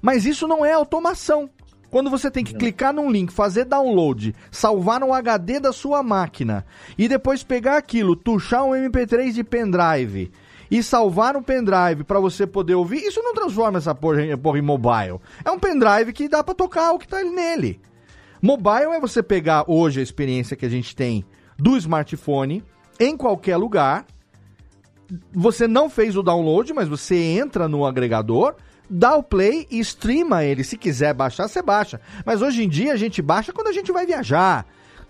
Mas isso não é automação. Quando você tem que não. clicar num link, fazer download, salvar no HD da sua máquina e depois pegar aquilo, tuchar um MP3 de pendrive e salvar no pendrive para você poder ouvir, isso não transforma essa porra, porra em mobile. É um pendrive que dá para tocar o que tá nele. Mobile é você pegar hoje a experiência que a gente tem do smartphone em qualquer lugar. Você não fez o download, mas você entra no agregador, dá o play e streama ele. Se quiser baixar, você baixa. Mas hoje em dia a gente baixa quando a gente vai viajar.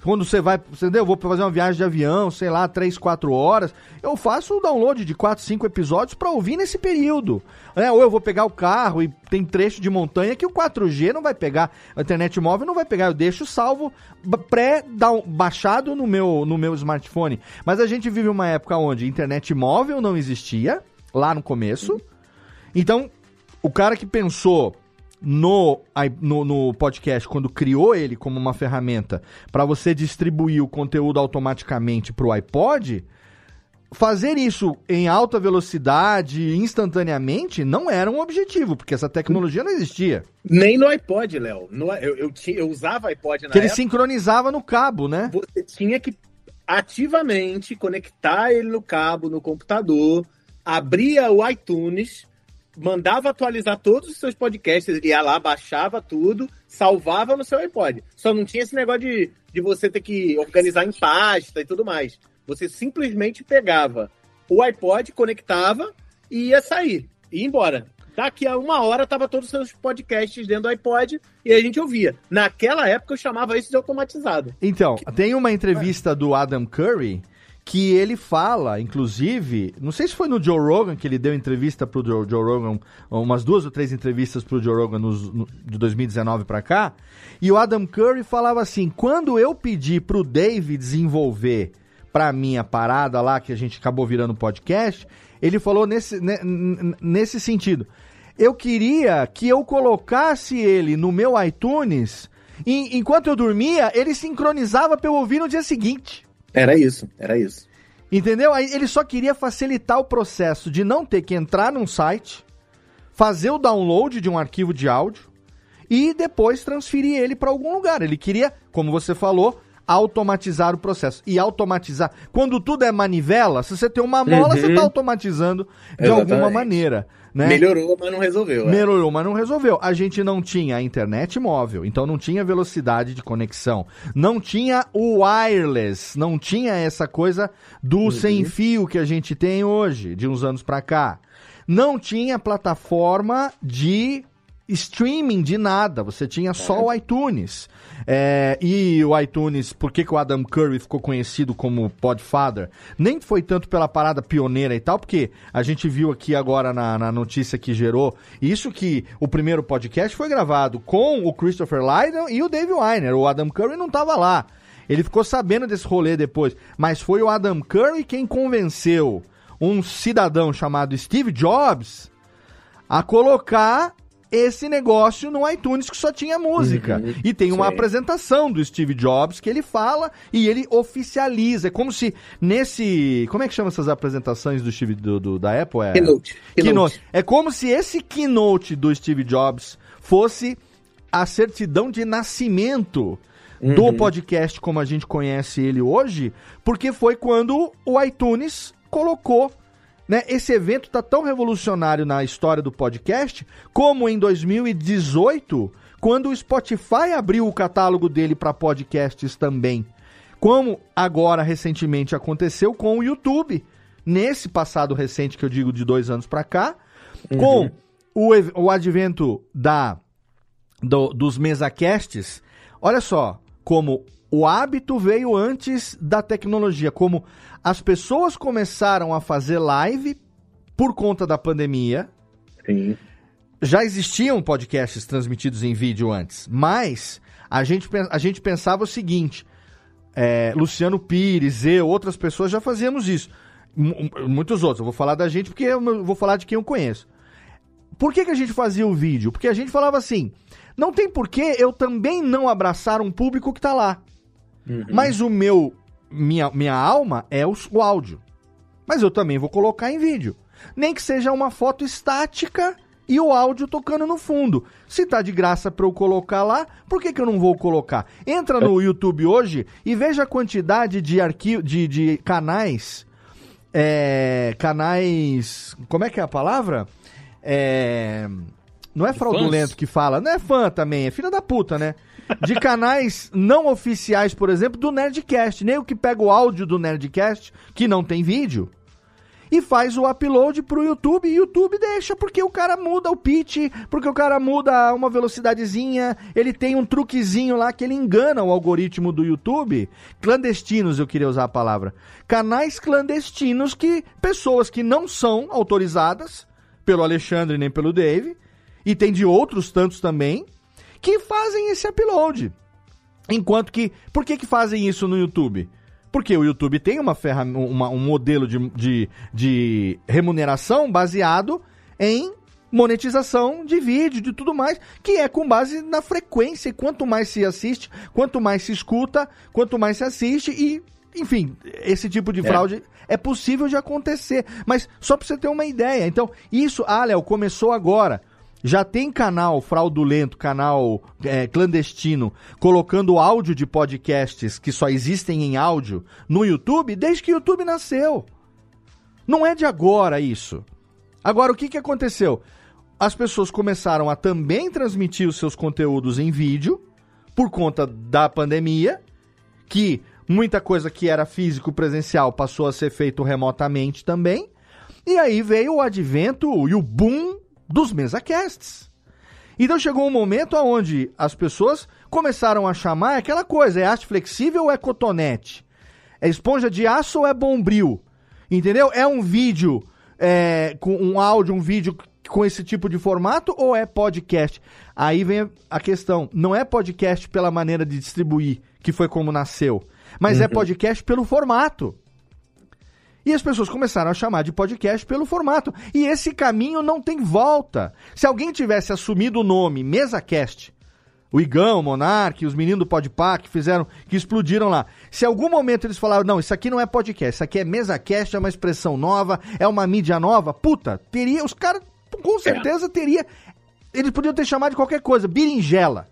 Quando você vai, entendeu? Eu vou fazer uma viagem de avião, sei lá, 3, 4 horas, eu faço o download de 4, 5 episódios para ouvir nesse período. É, ou eu vou pegar o carro e tem trecho de montanha que o 4G não vai pegar, a internet móvel não vai pegar, eu deixo salvo pré-baixado no meu, no meu smartphone. Mas a gente vive uma época onde internet móvel não existia, lá no começo. Então, o cara que pensou no, no, no, podcast, quando criou ele como uma ferramenta para você distribuir o conteúdo automaticamente para o iPod, fazer isso em alta velocidade, instantaneamente, não era um objetivo, porque essa tecnologia não existia. Nem no iPod, Léo. Eu, eu, eu, usava iPod na Que época, ele sincronizava no cabo, né? Você tinha que ativamente conectar ele no cabo, no computador, abria o iTunes mandava atualizar todos os seus podcasts, ia lá, baixava tudo, salvava no seu iPod. Só não tinha esse negócio de, de você ter que organizar em pasta e tudo mais. Você simplesmente pegava o iPod, conectava e ia sair, ia embora. Daqui a uma hora tava todos os seus podcasts dentro do iPod e a gente ouvia. Naquela época eu chamava isso de automatizado. Então, tem uma entrevista do Adam Curry que ele fala, inclusive, não sei se foi no Joe Rogan que ele deu entrevista pro Joe, Joe Rogan, umas duas ou três entrevistas pro Joe Rogan nos, no, de 2019 para cá, e o Adam Curry falava assim: quando eu pedi pro Dave desenvolver pra mim a parada lá que a gente acabou virando podcast, ele falou nesse, nesse sentido. Eu queria que eu colocasse ele no meu iTunes e enquanto eu dormia, ele sincronizava para eu ouvir no dia seguinte. Era isso, era isso. Entendeu? Aí ele só queria facilitar o processo de não ter que entrar num site, fazer o download de um arquivo de áudio e depois transferir ele para algum lugar. Ele queria, como você falou, automatizar o processo. E automatizar. Quando tudo é manivela, se você tem uma mola, uhum. você está automatizando de Exatamente. alguma maneira. Né? Melhorou, mas não resolveu. É. Melhorou, mas não resolveu. A gente não tinha internet móvel, então não tinha velocidade de conexão. Não tinha o wireless, não tinha essa coisa do uhum. sem fio que a gente tem hoje, de uns anos para cá. Não tinha plataforma de streaming de nada, você tinha só é. o iTunes. É, e o iTunes, por que, que o Adam Curry ficou conhecido como Podfather? Nem foi tanto pela parada pioneira e tal, porque a gente viu aqui agora na, na notícia que gerou isso que o primeiro podcast foi gravado com o Christopher Lydon e o Dave Weiner. O Adam Curry não estava lá. Ele ficou sabendo desse rolê depois. Mas foi o Adam Curry quem convenceu um cidadão chamado Steve Jobs a colocar esse negócio no iTunes que só tinha música. Uhum, e tem uma sim. apresentação do Steve Jobs que ele fala e ele oficializa. É como se nesse. Como é que chama essas apresentações do Steve do, do da Apple? É... Keynote. Keynote. É como se esse keynote do Steve Jobs fosse a certidão de nascimento uhum. do podcast como a gente conhece ele hoje, porque foi quando o iTunes colocou né, esse evento está tão revolucionário na história do podcast como em 2018, quando o Spotify abriu o catálogo dele para podcasts também. Como agora recentemente aconteceu com o YouTube, nesse passado recente que eu digo de dois anos para cá, uhum. com o, o advento da do, dos mesacasts. Olha só como o hábito veio antes da tecnologia, como as pessoas começaram a fazer live por conta da pandemia. Sim. Já existiam podcasts transmitidos em vídeo antes, mas a gente, a gente pensava o seguinte: é, Luciano Pires, eu, outras pessoas já fazíamos isso. M muitos outros. Eu vou falar da gente porque eu vou falar de quem eu conheço. Por que, que a gente fazia o vídeo? Porque a gente falava assim: não tem porquê eu também não abraçar um público que está lá. Uhum. Mas o meu minha, minha alma é o, o áudio. Mas eu também vou colocar em vídeo. Nem que seja uma foto estática e o áudio tocando no fundo. Se tá de graça para eu colocar lá, por que, que eu não vou colocar? Entra no YouTube hoje e veja a quantidade de arquivo de, de canais. É, canais. Como é que é a palavra? É, não é fraudulento que fala, não é fã também, é filha da puta, né? De canais não oficiais, por exemplo, do Nerdcast. Nem o que pega o áudio do Nerdcast, que não tem vídeo, e faz o upload pro YouTube. E YouTube deixa, porque o cara muda o pitch, porque o cara muda uma velocidadezinha. Ele tem um truquezinho lá que ele engana o algoritmo do YouTube. Clandestinos, eu queria usar a palavra. Canais clandestinos que pessoas que não são autorizadas pelo Alexandre nem pelo Dave, e tem de outros tantos também, que fazem esse upload. Enquanto que. Por que, que fazem isso no YouTube? Porque o YouTube tem uma, ferra, uma um modelo de, de, de remuneração baseado em monetização de vídeo, de tudo mais, que é com base na frequência. E quanto mais se assiste, quanto mais se escuta, quanto mais se assiste e, enfim, esse tipo de é. fraude é, é possível de acontecer. Mas só para você ter uma ideia. Então, isso, ah, Léo, começou agora já tem canal fraudulento, canal é, clandestino, colocando áudio de podcasts que só existem em áudio no YouTube desde que o YouTube nasceu. Não é de agora isso. Agora, o que, que aconteceu? as pessoas começaram a também transmitir os seus conteúdos em vídeo, por conta da pandemia, que muita coisa que era físico presencial passou a ser feito remotamente também. E aí veio o advento e o boom dos mesacasts. Então chegou um momento onde as pessoas começaram a chamar aquela coisa, é haste flexível ou é cotonete? É esponja de aço ou é bombril? Entendeu? É um vídeo é, com um áudio, um vídeo com esse tipo de formato ou é podcast? Aí vem a questão, não é podcast pela maneira de distribuir, que foi como nasceu, mas é uhum. é podcast pelo formato. E as pessoas começaram a chamar de podcast pelo formato. E esse caminho não tem volta. Se alguém tivesse assumido o nome MesaCast, o Igão, o Monark, os meninos do Podpah que fizeram, que explodiram lá. Se em algum momento eles falaram, não, isso aqui não é podcast, isso aqui é MesaCast, é uma expressão nova, é uma mídia nova, puta, teria, os caras com certeza teria, eles podiam ter chamado de qualquer coisa, berinjela.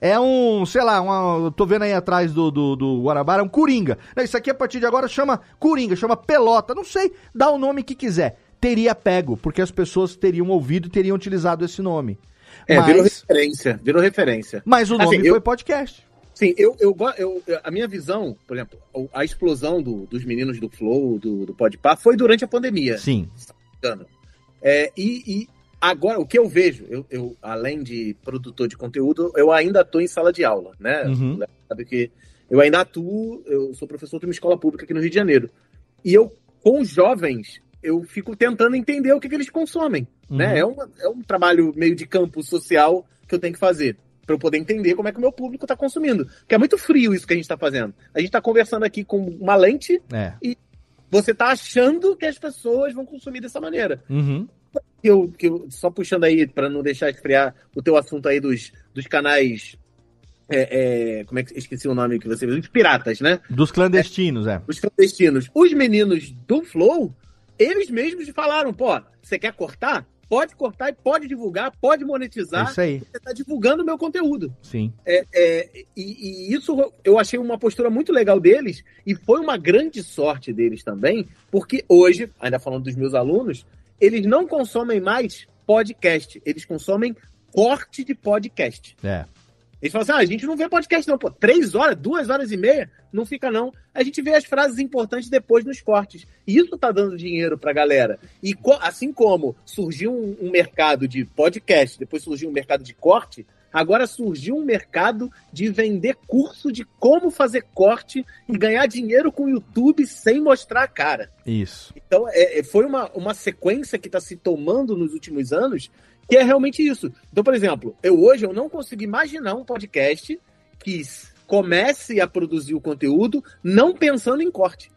É um, sei lá, uma, tô vendo aí atrás do, do, do Guarabara, é um Coringa. Isso aqui a partir de agora chama Coringa, chama Pelota, não sei, dá o nome que quiser. Teria pego, porque as pessoas teriam ouvido e teriam utilizado esse nome. É, mas... virou referência, virou referência. Mas o nome assim, foi podcast. Sim, eu, eu, eu, a minha visão, por exemplo, a explosão do, dos meninos do Flow, do, do Podpah, foi durante a pandemia. Sim. É, e, e Agora, o que eu vejo, eu, eu, além de produtor de conteúdo, eu ainda estou em sala de aula, né? Uhum. Sabe que eu ainda atuo, eu sou professor de uma escola pública aqui no Rio de Janeiro. E eu, com os jovens, eu fico tentando entender o que, que eles consomem. Né? Uhum. Né? É, uma, é um trabalho meio de campo social que eu tenho que fazer para eu poder entender como é que o meu público está consumindo. Porque é muito frio isso que a gente está fazendo. A gente está conversando aqui com uma lente é. e você está achando que as pessoas vão consumir dessa maneira. Uhum que eu, que eu, só puxando aí, para não deixar esfriar o teu assunto aí dos, dos canais. É, é, como é que esqueci o nome que você viu? Os piratas, né? Dos clandestinos, é. Os clandestinos. Os meninos do Flow, eles mesmos falaram: pô, você quer cortar? Pode cortar e pode divulgar, pode monetizar. É isso aí. Você está divulgando o meu conteúdo. Sim. É, é, e, e, isso eu achei uma postura muito legal deles e foi uma grande sorte deles também, porque hoje, ainda falando dos meus alunos, eles não consomem mais podcast, eles consomem corte de podcast. É. Eles falam assim: ah, a gente não vê podcast, não. Pô, três horas, duas horas e meia, não fica, não. A gente vê as frases importantes depois nos cortes. E isso tá dando dinheiro pra galera. E assim como surgiu um, um mercado de podcast, depois surgiu um mercado de corte, Agora surgiu um mercado de vender curso de como fazer corte e ganhar dinheiro com o YouTube sem mostrar a cara. Isso. Então, é, é foi uma, uma sequência que está se tomando nos últimos anos que é realmente isso. Então, por exemplo, eu hoje eu não consigo imaginar um podcast que comece a produzir o conteúdo não pensando em corte.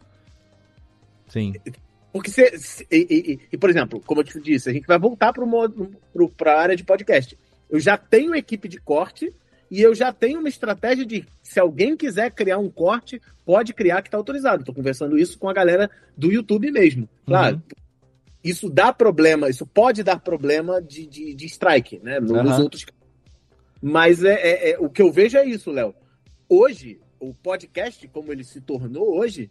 Sim. Porque se e, e, e, por exemplo, como eu te disse, a gente vai voltar para a área de podcast. Eu já tenho equipe de corte e eu já tenho uma estratégia de se alguém quiser criar um corte, pode criar que está autorizado. Estou conversando isso com a galera do YouTube mesmo. Claro, uhum. isso dá problema, isso pode dar problema de, de, de strike, né? Nos uhum. outros. Mas é, é, é, o que eu vejo é isso, Léo. Hoje, o podcast, como ele se tornou hoje,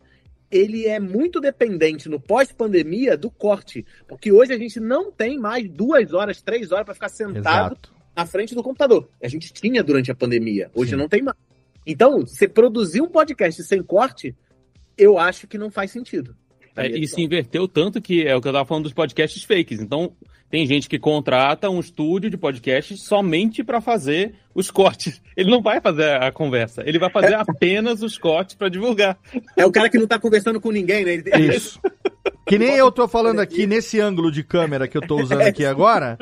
ele é muito dependente no pós-pandemia do corte. Porque hoje a gente não tem mais duas horas, três horas para ficar sentado Exato na frente do computador. A gente tinha durante a pandemia, hoje Sim. não tem mais. Então, você produzir um podcast sem corte, eu acho que não faz sentido. É, e se inverteu tanto que é o que eu estava falando dos podcasts fakes. Então, tem gente que contrata um estúdio de podcast somente para fazer os cortes. [laughs] Ele não vai fazer a conversa, ele vai fazer é. [laughs] apenas os cortes para divulgar. É o cara que não está conversando com ninguém, né? Isso. Que nem eu tô falando aqui nesse ângulo de câmera que eu tô [laughs] usando aqui agora.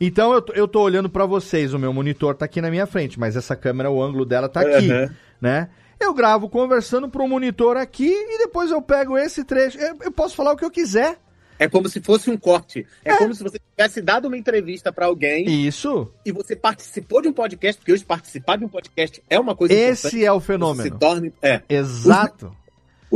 Então eu, eu tô olhando para vocês, o meu monitor tá aqui na minha frente, mas essa câmera, o ângulo dela tá aqui, uhum. né? Eu gravo conversando pro monitor aqui e depois eu pego esse trecho. Eu, eu posso falar o que eu quiser. É como se fosse um corte. É, é. como se você tivesse dado uma entrevista para alguém. Isso. E você participou de um podcast, porque hoje participar de um podcast é uma coisa Esse é o fenômeno. Se torne, é. Exato. Os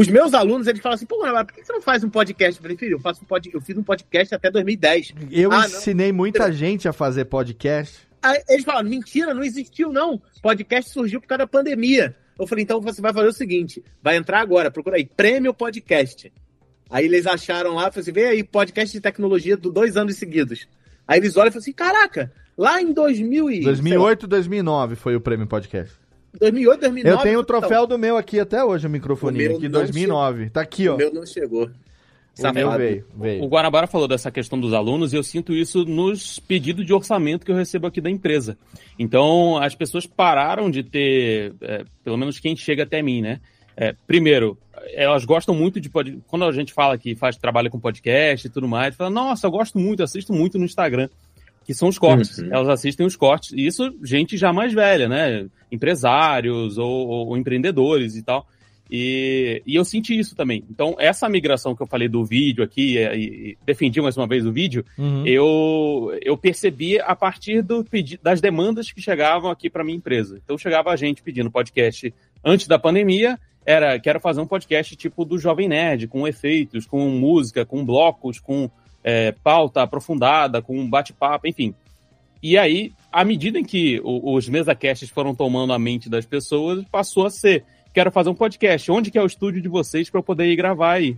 meus alunos, eles falam assim, pô, mas por que você não faz um podcast? Eu falei, filho, eu, faço um pod... eu fiz um podcast até 2010. Eu ah, ensinei não. muita gente a fazer podcast. Aí eles falam, mentira, não existiu não. Podcast surgiu por causa da pandemia. Eu falei, então você vai fazer o seguinte, vai entrar agora, procura aí, Prêmio Podcast. Aí eles acharam lá, falei assim, vem aí, podcast de tecnologia do dois anos seguidos. Aí eles olham e falam assim: caraca, lá em 2000 e, 2008 2009 foi o prêmio podcast. 2008, 2009. Eu tenho o troféu então, do meu aqui até hoje, o microfone aqui, 2009. Chegou. Tá aqui, ó. O meu não chegou. O meu veio, veio. O Guanabara falou dessa questão dos alunos e eu sinto isso nos pedidos de orçamento que eu recebo aqui da empresa. Então, as pessoas pararam de ter, é, pelo menos quem chega até mim, né? É, primeiro, elas gostam muito de quando a gente fala que faz trabalho com podcast e tudo mais, fala, nossa, eu gosto muito, assisto muito no Instagram, que são os cortes. Uhum. Elas assistem os cortes. E isso, gente já mais velha, né? Empresários ou, ou empreendedores e tal. E, e, eu senti isso também. Então, essa migração que eu falei do vídeo aqui, e, e defendi mais uma vez o vídeo, uhum. eu, eu percebi a partir do, das demandas que chegavam aqui para minha empresa. Então, chegava a gente pedindo podcast antes da pandemia, era quero fazer um podcast tipo do Jovem Nerd, com efeitos, com música, com blocos, com é, pauta aprofundada, com bate-papo, enfim. E aí, à medida em que o, os mesacasts foram tomando a mente das pessoas, passou a ser, quero fazer um podcast, onde que é o estúdio de vocês para eu poder ir gravar aí?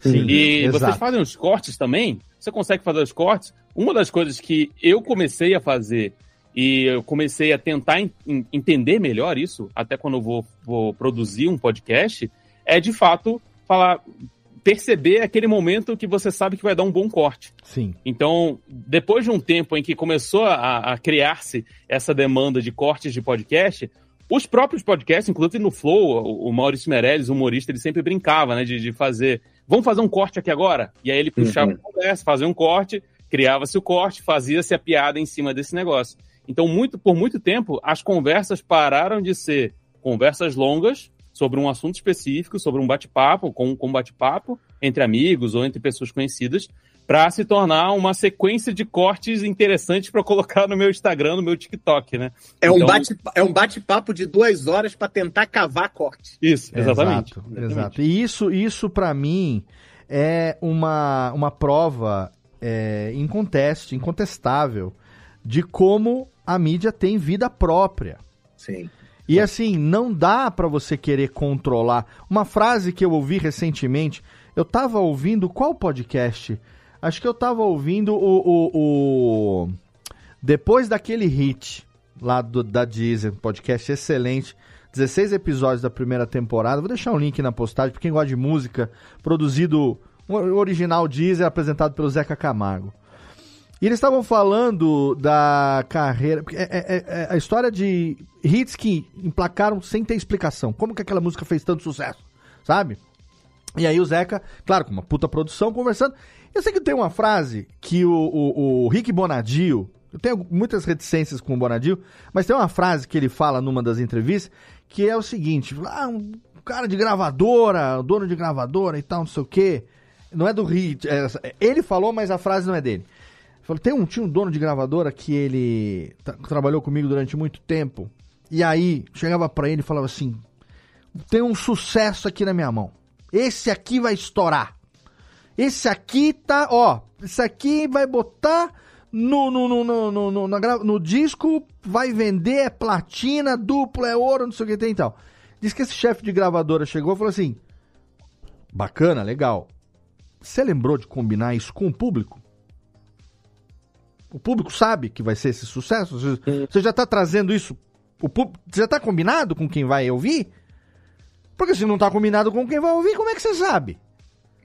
Sim, e exato. vocês fazem os cortes também? Você consegue fazer os cortes? Uma das coisas que eu comecei a fazer e eu comecei a tentar entender melhor isso, até quando eu vou, vou produzir um podcast, é de fato falar, perceber aquele momento que você sabe que vai dar um bom corte. Sim. Então, depois de um tempo em que começou a, a criar-se essa demanda de cortes de podcast, os próprios podcasts, inclusive no Flow, o, o Maurício Meirelles, humorista, ele sempre brincava, né, de, de, fazer, vamos fazer um corte aqui agora? E aí ele puxava uhum. conversa, fazia um corte, criava-se o corte, fazia-se a piada em cima desse negócio. Então, muito, por muito tempo, as conversas pararam de ser conversas longas sobre um assunto específico, sobre um bate-papo, com, com um bate-papo entre amigos ou entre pessoas conhecidas, para se tornar uma sequência de cortes interessantes para colocar no meu Instagram, no meu TikTok, né? É então... um bate é um bate-papo de duas horas para tentar cavar corte. Isso, exatamente. Exato, exatamente. exato. E isso, isso para mim é uma, uma prova é, inconteste, incontestável de como a mídia tem vida própria. Sim. E assim, não dá para você querer controlar. Uma frase que eu ouvi recentemente, eu tava ouvindo qual podcast? Acho que eu tava ouvindo o, o, o... depois daquele hit lá do, da Deezer, podcast excelente. 16 episódios da primeira temporada. Vou deixar um link na postagem para quem gosta de música, produzido original Deezer apresentado pelo Zeca Camargo. E eles estavam falando da carreira. É, é, é, a história de hits que emplacaram sem ter explicação. Como que aquela música fez tanto sucesso, sabe? E aí o Zeca, claro, com uma puta produção, conversando. Eu sei que tem uma frase que o, o, o Rick Bonadio. Eu tenho muitas reticências com o Bonadio, mas tem uma frase que ele fala numa das entrevistas que é o seguinte: ah, um cara de gravadora, dono de gravadora e tal, não sei o quê. Não é do hit. É, ele falou, mas a frase não é dele. Falou, tem um, tinha um dono de gravadora que ele trabalhou comigo durante muito tempo. E aí, chegava para ele e falava assim: tem um sucesso aqui na minha mão. Esse aqui vai estourar. Esse aqui tá, ó, esse aqui vai botar no, no, no, no, no, no, no, no disco, vai vender, é platina, duplo, é ouro, não sei o que tem e tal. Diz que esse chefe de gravadora chegou e falou assim: bacana, legal. Você lembrou de combinar isso com o público? O público sabe que vai ser esse sucesso? Você já está trazendo isso? O público, já está combinado com quem vai ouvir? Porque se não está combinado com quem vai ouvir, como é que você sabe?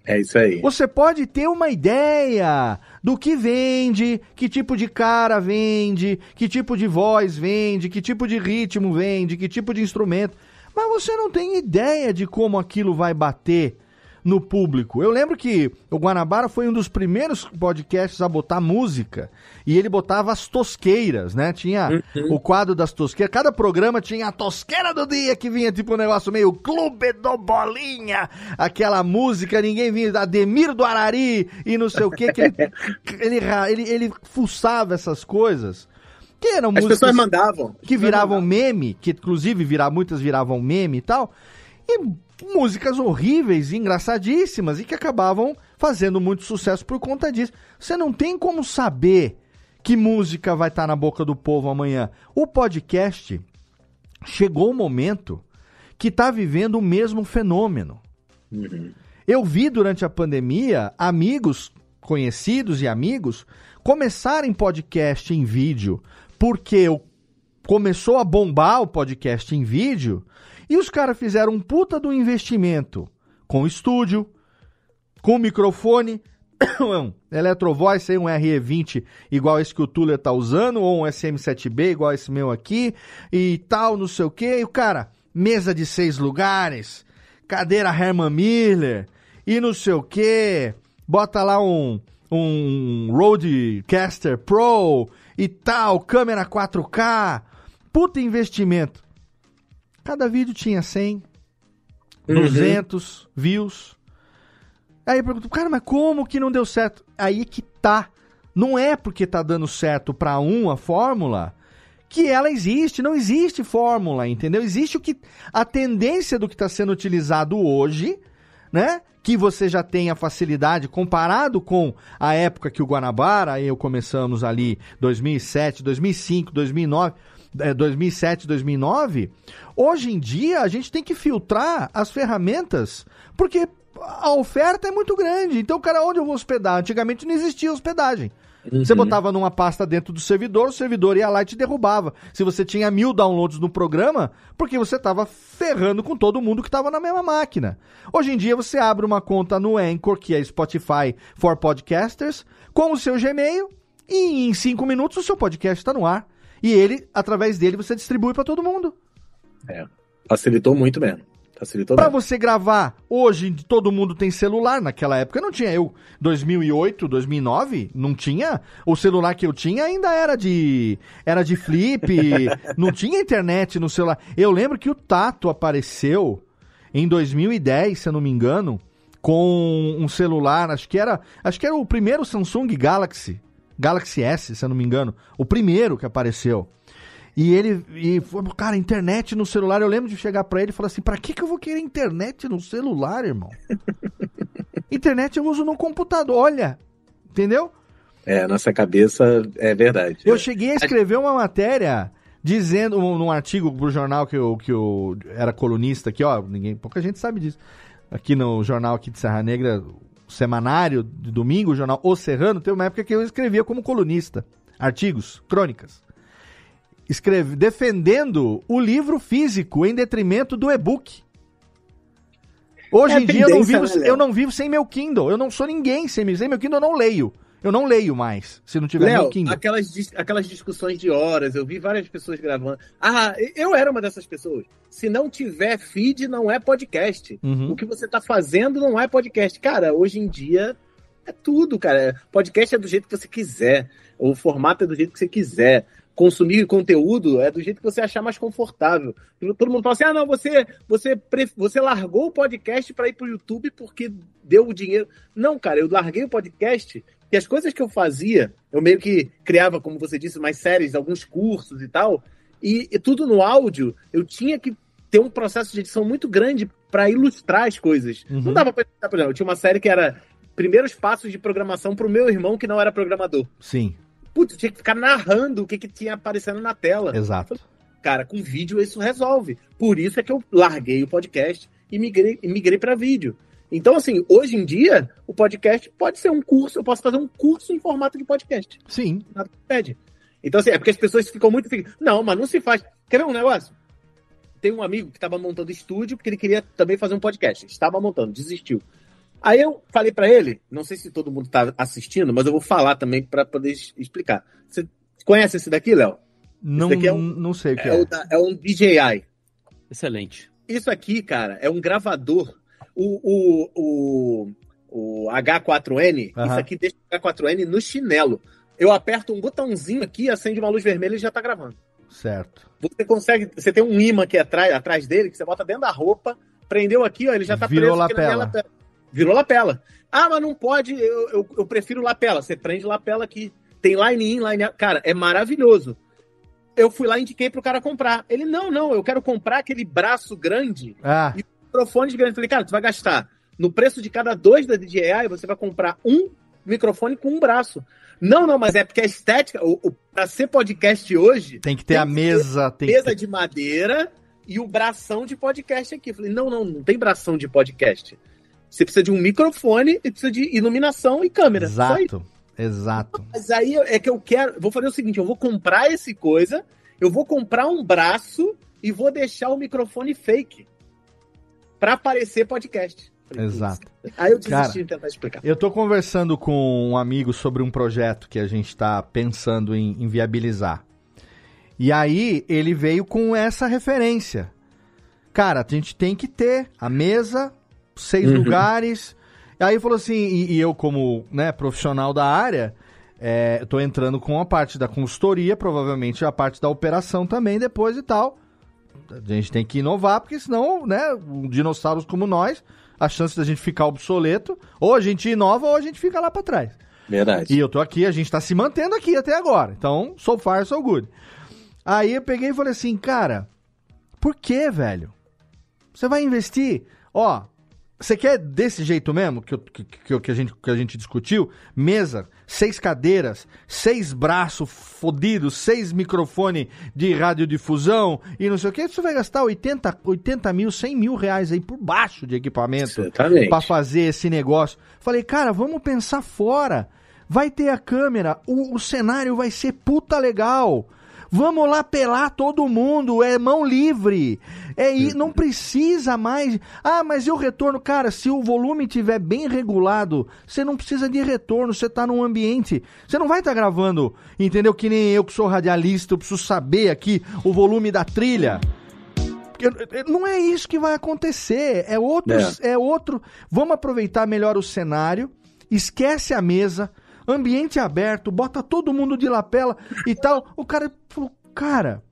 É isso aí. Você pode ter uma ideia do que vende, que tipo de cara vende, que tipo de voz vende, que tipo de ritmo vende, que tipo de instrumento. Mas você não tem ideia de como aquilo vai bater no público. Eu lembro que o Guanabara foi um dos primeiros podcasts a botar música e ele botava as tosqueiras, né? Tinha uhum. o quadro das tosqueiras. Cada programa tinha a tosqueira do dia que vinha tipo um negócio meio Clube do Bolinha, aquela música, ninguém vinha, Ademir do Arari e não sei o que, que ele, [laughs] ele, ele, ele fuçava essas coisas. Que eram As músicas pessoas mandavam. Que viravam meme, que inclusive virar, muitas viravam meme e tal. E músicas horríveis e engraçadíssimas e que acabavam fazendo muito sucesso por conta disso. Você não tem como saber que música vai estar na boca do povo amanhã. O podcast chegou o um momento que está vivendo o mesmo fenômeno. Uhum. Eu vi durante a pandemia amigos conhecidos e amigos começarem podcast em vídeo, porque começou a bombar o podcast em vídeo e os caras fizeram um puta do investimento com estúdio, com microfone, [coughs] um Electrovoice, um RE20 igual esse que o Tuller tá usando, ou um SM7B igual esse meu aqui, e tal, não sei o que. E o cara, mesa de seis lugares, cadeira Herman Miller, e não sei o que. Bota lá um, um Rodecaster Pro e tal, câmera 4K. Puta investimento. Cada vídeo tinha 100, uhum. 200 views. Aí eu pergunto, cara, mas como que não deu certo? Aí que tá. Não é porque tá dando certo para um a fórmula que ela existe. Não existe fórmula, entendeu? Existe o que a tendência do que está sendo utilizado hoje, né? Que você já tem a facilidade comparado com a época que o Guanabara, aí eu começamos ali 2007, 2005, 2009, 2007, 2009. Hoje em dia a gente tem que filtrar as ferramentas porque a oferta é muito grande. Então, cara, onde eu vou hospedar? Antigamente não existia hospedagem. Uhum. Você botava numa pasta dentro do servidor, o servidor ia lá e te derrubava. Se você tinha mil downloads no programa, porque você estava ferrando com todo mundo que estava na mesma máquina. Hoje em dia você abre uma conta no Anchor, que é Spotify for Podcasters, com o seu Gmail, e em cinco minutos o seu podcast está no ar. E ele, através dele, você distribui para todo mundo. É, facilitou muito mesmo. Facilitou pra você gravar, hoje todo mundo tem celular, naquela época não tinha. Eu, 2008, 2009, não tinha. O celular que eu tinha ainda era de era de flip, [laughs] não tinha internet no celular. Eu lembro que o Tato apareceu em 2010, se eu não me engano, com um celular, acho que era, acho que era o primeiro Samsung Galaxy, Galaxy S, se eu não me engano, o primeiro que apareceu. E ele, e foi, cara, internet no celular. Eu lembro de chegar para ele e falar assim: pra que, que eu vou querer internet no celular, irmão? [laughs] internet eu uso no computador, olha. Entendeu? É, nossa cabeça é verdade. Eu cheguei a escrever uma matéria dizendo, num artigo pro jornal que eu, que eu era colunista aqui, ó, ninguém, pouca gente sabe disso. Aqui no jornal aqui de Serra Negra, semanário de domingo, o jornal O Serrano, teve uma época que eu escrevia como colunista, artigos, crônicas escreve, defendendo o livro físico em detrimento do e-book. Hoje é em dia eu não, vivo, né, eu não vivo sem meu Kindle. Eu não sou ninguém sem, sem meu Kindle, eu não leio. Eu não leio mais, se não tiver Léo, Kindle. Aquelas, aquelas discussões de horas, eu vi várias pessoas gravando. Ah, eu era uma dessas pessoas. Se não tiver feed, não é podcast. Uhum. O que você está fazendo não é podcast. Cara, hoje em dia é tudo, cara. Podcast é do jeito que você quiser. O formato é do jeito que você quiser consumir conteúdo é do jeito que você achar mais confortável. Todo mundo fala assim: ah, não, você, você, você largou o podcast para ir para o YouTube porque deu o dinheiro. Não, cara, eu larguei o podcast e as coisas que eu fazia, eu meio que criava, como você disse, mais séries, alguns cursos e tal, e, e tudo no áudio, eu tinha que ter um processo de edição muito grande para ilustrar as coisas. Uhum. Não dava para, por exemplo, eu tinha uma série que era primeiros passos de programação para o meu irmão que não era programador. Sim. Putz, tinha que ficar narrando o que, que tinha aparecendo na tela. Exato. Cara, com vídeo isso resolve. Por isso é que eu larguei o podcast e migrei, migrei para vídeo. Então, assim, hoje em dia, o podcast pode ser um curso, eu posso fazer um curso em formato de podcast. Sim. Nada que pede. Então, assim, é porque as pessoas ficam muito. Não, mas não se faz. Quer ver um negócio? Tem um amigo que estava montando estúdio porque ele queria também fazer um podcast. Estava montando, desistiu. Aí eu falei para ele, não sei se todo mundo tá assistindo, mas eu vou falar também para poder explicar. Você conhece esse daqui, Léo? Não, daqui é um, não sei o que é. É, é um DJI. Excelente. Isso aqui, cara, é um gravador. O, o, o, o H4N, uhum. isso aqui deixa o H4N no chinelo. Eu aperto um botãozinho aqui, acende uma luz vermelha e já tá gravando. Certo. Você consegue. Você tem um imã aqui atrás, atrás dele, que você bota dentro da roupa, prendeu aqui, ó, ele já tá Virou preso lapela. na Virou lapela. Ah, mas não pode, eu, eu, eu, prefiro lapela. Você prende lapela aqui. Tem line in, line out. Cara, é maravilhoso. Eu fui lá e indiquei pro cara comprar. Ele, não, não, eu quero comprar aquele braço grande ah. e microfone grande. Falei, cara, tu vai gastar no preço de cada dois da DJI, você vai comprar um microfone com um braço. Não, não, mas é porque a estética, o, o, pra ser podcast hoje. Tem que ter tem a mesa. Tem mesa ter... de madeira e o bração de podcast aqui. falei, não, não, não tem bração de podcast Você precisa de um microfone e precisa de iluminação e câmera. Exato. Exato. Mas aí é que eu quero. Vou fazer o seguinte: eu vou comprar esse coisa, eu vou comprar um braço e vou deixar o microfone fake. Pra aparecer podcast. Exato. Aí eu desisti Cara, de tentar explicar. Eu tô conversando com um amigo sobre um projeto que a gente tá pensando em, em viabilizar. E aí ele veio com essa referência. Cara, a gente tem que ter a mesa, seis uhum. lugares. Aí falou assim, e, e, eu como né, profissional da área, é, tô entrando com a parte da consultoria, provavelmente a parte da operação também depois e tal. A gente tem que inovar, porque senão, né, dinossauros como nós, a chance da gente ficar obsoleto, ou a gente inova ou a gente fica lá para trás. Verdade. E eu tô aqui, a gente tá se mantendo aqui até agora. Então, so far, so good. Aí eu peguei e falei assim, cara, por que, velho? Você vai investir? Ó, você quer desse jeito mesmo que, que, que, a gente, que a gente discutiu? Mesa, seis cadeiras, seis braços fodidos, seis microfone de radiodifusão e não sei o que. Você vai gastar 80, 80 mil, 100 mil reais aí por baixo de equipamento para fazer esse negócio. Falei, cara, vamos pensar fora. Vai ter a câmera, o, o cenário vai ser puta legal. Vamos lá pelar todo mundo, é mão livre. É e não precisa mais. Ah, mas e o retorno, cara? Se o volume tiver bem regulado, você não precisa de retorno. Você está num ambiente, você não vai estar tá gravando, entendeu? Que nem eu que sou radialista, eu preciso saber aqui o volume da trilha. Não é isso que vai acontecer. É outro, é. é outro. Vamos aproveitar melhor o cenário. Esquece a mesa ambiente aberto, bota todo mundo de lapela e tal. O cara falou, cara,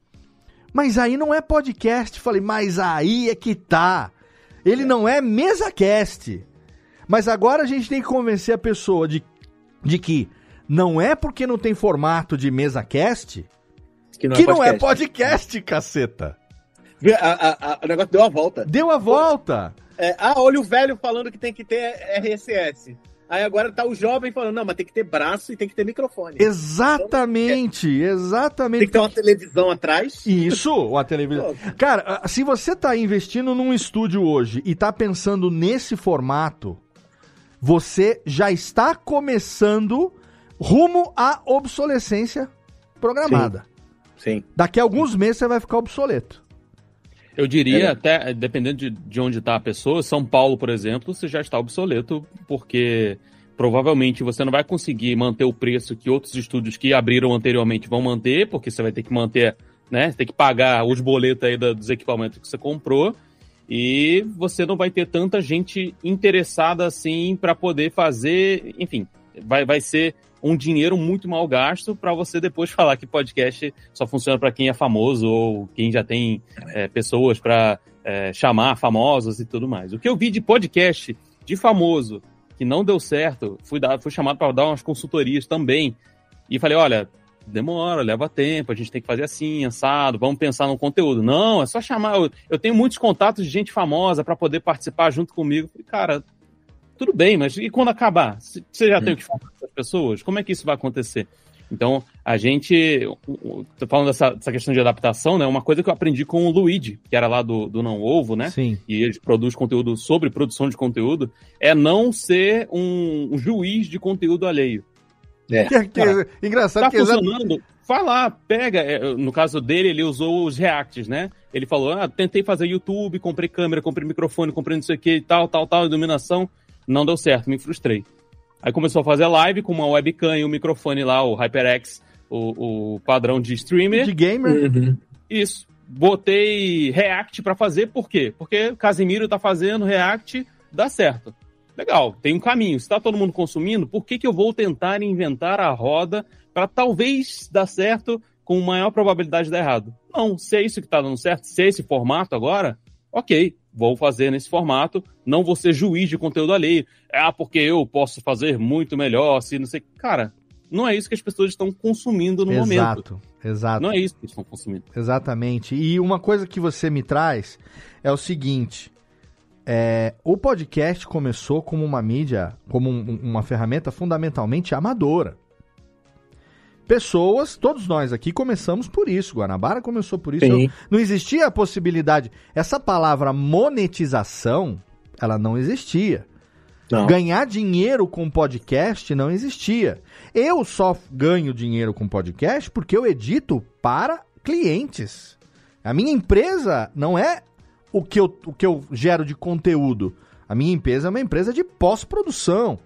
mas aí não é podcast. Falei, mas aí é que tá. Ele não é mesa cast. Mas agora a gente tem que convencer a pessoa de, de que não é porque não tem formato de mesa cast que não, é, que é, podcast. não é podcast, caceta. A, a, a, o negócio deu a volta. Deu a volta. É, ah, olha o velho falando que tem que ter RSS. Aí agora tá o jovem falando, não, mas tem que ter braço e tem que ter microfone. Exatamente, então, exatamente. Tem que ter uma televisão atrás. Isso, uma televisão. Cara, se você tá investindo num estúdio hoje e tá pensando nesse formato, você já está começando rumo à obsolescência programada. Sim. Sim. Daqui a alguns meses você vai ficar obsoleto. Eu diria, é. até dependendo de, de onde está a pessoa, São Paulo, por exemplo, você já está obsoleto, porque provavelmente você não vai conseguir manter o preço que outros estúdios que abriram anteriormente vão manter, porque você vai ter que manter, né? Você tem que pagar os boletos aí dos equipamentos que você comprou. E você não vai ter tanta gente interessada assim para poder fazer. Enfim, vai, vai ser um dinheiro muito mal gasto para você depois falar que podcast só funciona para quem é famoso ou quem já tem é, pessoas para é, chamar famosos e tudo mais. O que eu vi de podcast de famoso que não deu certo, fui, dar, fui chamado para dar umas consultorias também. E falei: olha, demora, leva tempo, a gente tem que fazer assim, assado, vamos pensar no conteúdo. Não, é só chamar. Eu, eu tenho muitos contatos de gente famosa para poder participar junto comigo. Falei, cara, tudo bem, mas e quando acabar? Você já tem o que falar pessoas? Como é que isso vai acontecer? Então, a gente. Tô falando dessa, dessa, questão de adaptação, né? Uma coisa que eu aprendi com o Luigi, que era lá do, do Não Ovo, né? Sim. E ele produz conteúdo sobre produção de conteúdo, é não ser um, um juiz de conteúdo alheio. É. Que, que, Cara, engraçado tá que funcionando. Vai lá, pega. É, no caso dele, ele usou os Reacts, né? Ele falou: ah, tentei fazer YouTube, comprei câmera, comprei microfone, comprei não sei o que e tal, tal, tal, iluminação não deu certo, me frustrei. Aí começou a fazer live com uma webcam e um microfone lá, o HyperX, o, o padrão de streamer. De gamer. Uhum. Isso. Botei React para fazer, por quê? Porque o Casimiro tá fazendo React, dá certo. Legal, tem um caminho. Se tá todo mundo consumindo, por que, que eu vou tentar inventar a roda para talvez dar certo com maior probabilidade de dar errado? Não, se é isso que tá dando certo, se é esse formato agora, ok, vou fazer nesse formato, não vou ser juiz de conteúdo alheio. Ah, porque eu posso fazer muito melhor, se não sei. Cara, não é isso que as pessoas estão consumindo no exato, momento. Exato, exato. Não é isso que estão consumindo. Exatamente. E uma coisa que você me traz é o seguinte: é, o podcast começou como uma mídia, como um, uma ferramenta fundamentalmente amadora pessoas, todos nós aqui começamos por isso. Guanabara começou por isso. Eu, não existia a possibilidade. Essa palavra monetização, ela não existia. Não. Ganhar dinheiro com podcast não existia. Eu só ganho dinheiro com podcast porque eu edito para clientes. A minha empresa não é o que eu, o que eu gero de conteúdo. A minha empresa é uma empresa de pós-produção.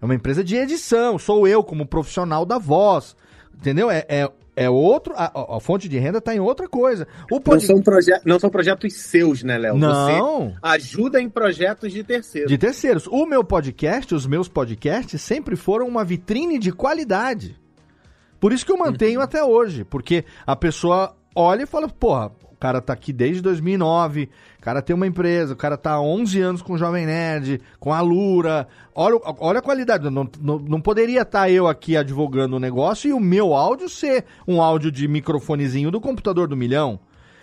É uma empresa de edição. Sou eu como profissional da voz. Entendeu? É, é, é outro. A, a, fonte de renda está em outra coisa. O pod... não, são proje... não são projetos seus, né, Léo? Não. Você ajuda em projetos de terceiros. De terceiros. O meu podcast, os meus podcasts, sempre foram uma vitrine de qualidade. Por isso que eu mantenho uhum. até hoje. Porque a pessoa olha e fala, porra, o cara tá aqui desde 2009, o cara tem uma empresa, o cara tá há 11 anos com o Jovem Nerd, com a Lura. Olha, olha a qualidade. Não, não, não poderia estar tá eu aqui advogando o negócio e o meu áudio ser um áudio de microfonezinho do computador do milhão.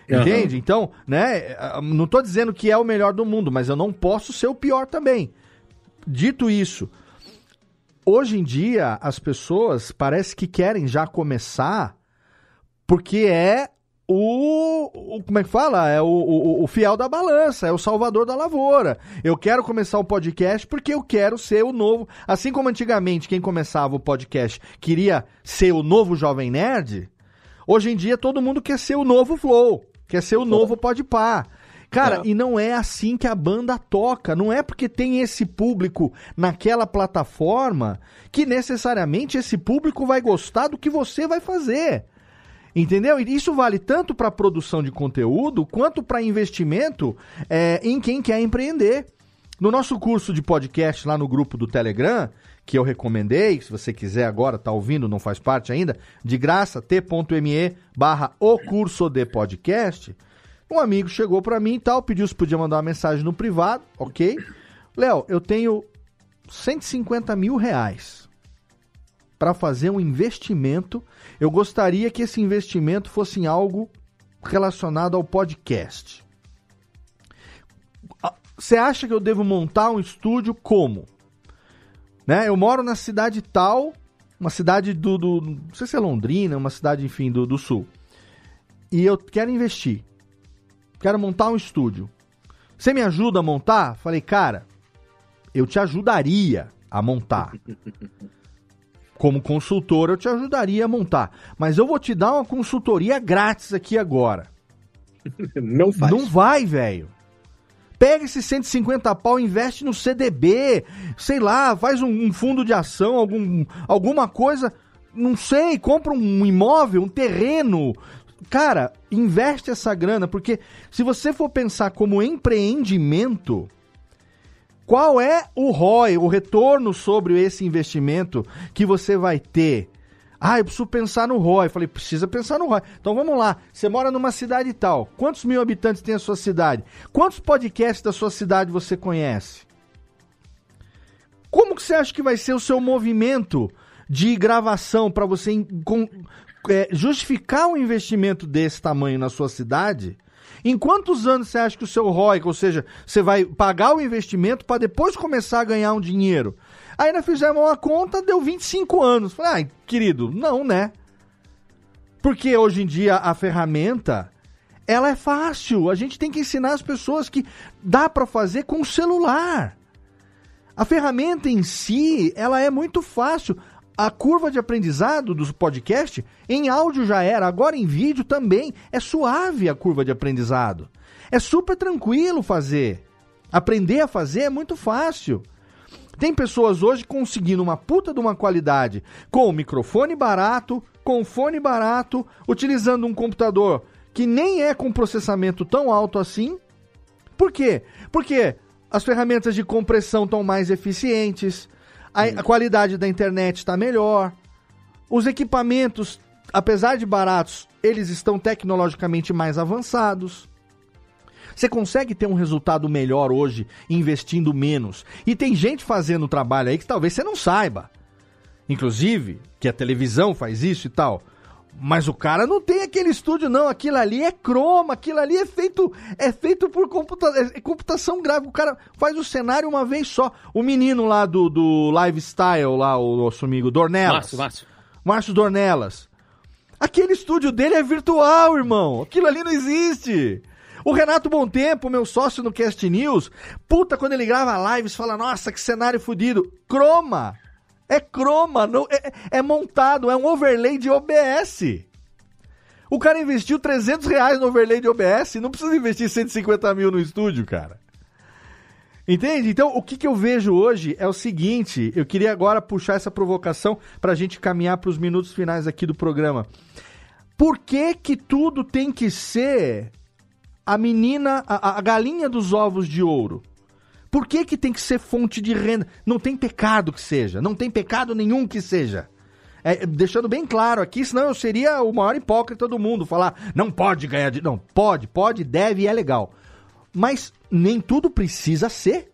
Entende? Uhum. Então, né, não tô dizendo que é o melhor do mundo, mas eu não posso ser o pior também. Dito isso, hoje em dia as pessoas parece que querem já começar porque é o, o, como é que fala? É o, o, o, fiel da balança, é o salvador da lavoura. Eu quero começar o podcast porque eu quero ser o novo. Assim como antigamente quem começava o podcast queria ser o novo Jovem Nerd, hoje em dia todo mundo quer ser o novo Flow, quer ser o novo Podpah. Cara, é. e não é assim que a banda toca. Não é porque tem esse público naquela plataforma que necessariamente esse público vai gostar do que você vai fazer. Entendeu? E isso vale tanto para produção de conteúdo quanto para investimento é, em quem quer empreender. No nosso curso de podcast lá no grupo do Telegram, que eu recomendei, se você quiser agora, tá ouvindo, não faz parte ainda, de graça, t.me barra o curso de podcast, um amigo chegou para mim e tal, pediu se podia mandar uma mensagem no privado, ok? Léo, eu tenho 150 mil reais para fazer um investimento. Eu gostaria que esse investimento fosse em algo relacionado ao podcast. Você acha que eu devo montar um estúdio como? Né? Eu moro na cidade tal, uma cidade do, do não sei se é Londrina, uma cidade, enfim, do, do sul. E eu quero investir. Quero montar um estúdio. Você me ajuda a montar? Falei, cara, eu te ajudaria a montar. [laughs] como consultor, eu te ajudaria a montar. Mas eu vou te dar uma consultoria grátis aqui agora. [laughs] Não faz. Não vai, velho. Pega esses 150 pau, investe no CDB, sei lá, faz um, um, fundo de ação, algum, alguma coisa, não sei, compra um imóvel, um terreno. Cara, investe essa grana, porque se você for pensar como empreendimento, qual é o ROI, o retorno sobre esse investimento que você vai ter? Ah, eu preciso pensar no ROI. Falei, precisa pensar no ROI. Então vamos lá. Você mora numa cidade tal. Quantos mil habitantes tem a sua cidade? Quantos podcasts da sua cidade você conhece? Como que você acha que vai ser o seu movimento de gravação para você é, justificar um investimento desse tamanho na sua cidade? Em quantos anos você acha que o seu ROI, ou seja, você vai pagar o investimento para depois começar a ganhar um dinheiro? Aí nós fizemos uma conta, deu 25 anos. Falei, ai, querido, não, né? Porque hoje em dia a ferramenta, ela é fácil. A gente tem que ensinar as pessoas que dá para fazer com o celular. A ferramenta em si, ela é muito fácil a curva de aprendizado do podcast em áudio já era, agora em vídeo também é suave a curva de aprendizado. É super tranquilo fazer. Aprender a fazer é muito fácil. Tem pessoas hoje conseguindo uma puta de uma qualidade com microfone barato, com fone barato, utilizando um computador que nem é com processamento tão alto assim. Por quê? Porque as ferramentas de compressão estão mais eficientes, a, a qualidade da internet está melhor. Os equipamentos, apesar de baratos, eles estão tecnologicamente mais avançados. Você consegue ter um resultado melhor hoje investindo menos. E tem gente fazendo trabalho aí que talvez você não saiba. Inclusive, que a televisão faz isso e tal. Mas o cara não tem aquele estúdio, não. Aquilo ali é croma, aquilo ali é feito é feito por computa é, é computação gráfica. O cara faz o cenário uma vez só. O menino lá do, do Lifestyle, lá, o nosso amigo Dornelas. Márcio, Márcio. Márcio Dornelas. Aquele estúdio dele é virtual, irmão. Aquilo ali não existe. O Renato Bom Tempo, meu sócio no Cast News, puta, quando ele grava lives, fala, nossa, que cenário fodido. Croma! É croma, não, é, é montado, é um overlay de OBS. O cara investiu 300 reais no overlay de OBS, não precisa investir 150 mil no estúdio, cara. Entende? Então, o que, que eu vejo hoje é o seguinte: eu queria agora puxar essa provocação para a gente caminhar para os minutos finais aqui do programa. Por que, que tudo tem que ser a menina, a, a galinha dos ovos de ouro? Por que, que tem que ser fonte de renda? Não tem pecado que seja, não tem pecado nenhum que seja. É, deixando bem claro aqui, senão eu seria o maior hipócrita do mundo, falar não pode ganhar de. Não, pode, pode, deve e é legal. Mas nem tudo precisa ser.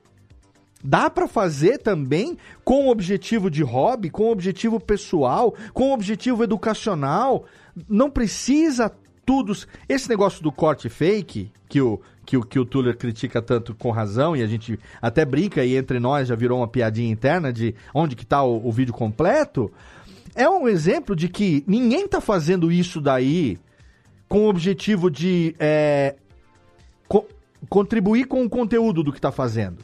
Dá para fazer também com objetivo de hobby, com objetivo pessoal, com objetivo educacional. Não precisa tudo. Esse negócio do corte fake, que o, que o, que o Tuller critica tanto com razão, e a gente até brinca e entre nós já virou uma piadinha interna de onde que tá o, o vídeo completo, é um exemplo de que ninguém tá fazendo isso daí com o objetivo de é, co contribuir com o conteúdo do que tá fazendo.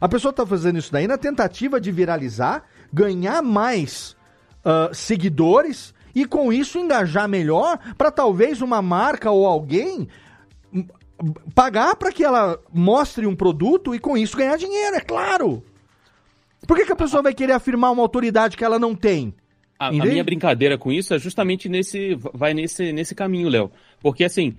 A pessoa tá fazendo isso daí na tentativa de viralizar, ganhar mais uh, seguidores e com isso engajar melhor para talvez uma marca ou alguém pagar para que ela mostre um produto e com isso ganhar dinheiro, é claro. Por que, que a pessoa vai querer afirmar uma autoridade que ela não tem? A, a, minha brincadeira com isso é justamente nesse vai nesse, nesse caminho, Léo. Porque assim,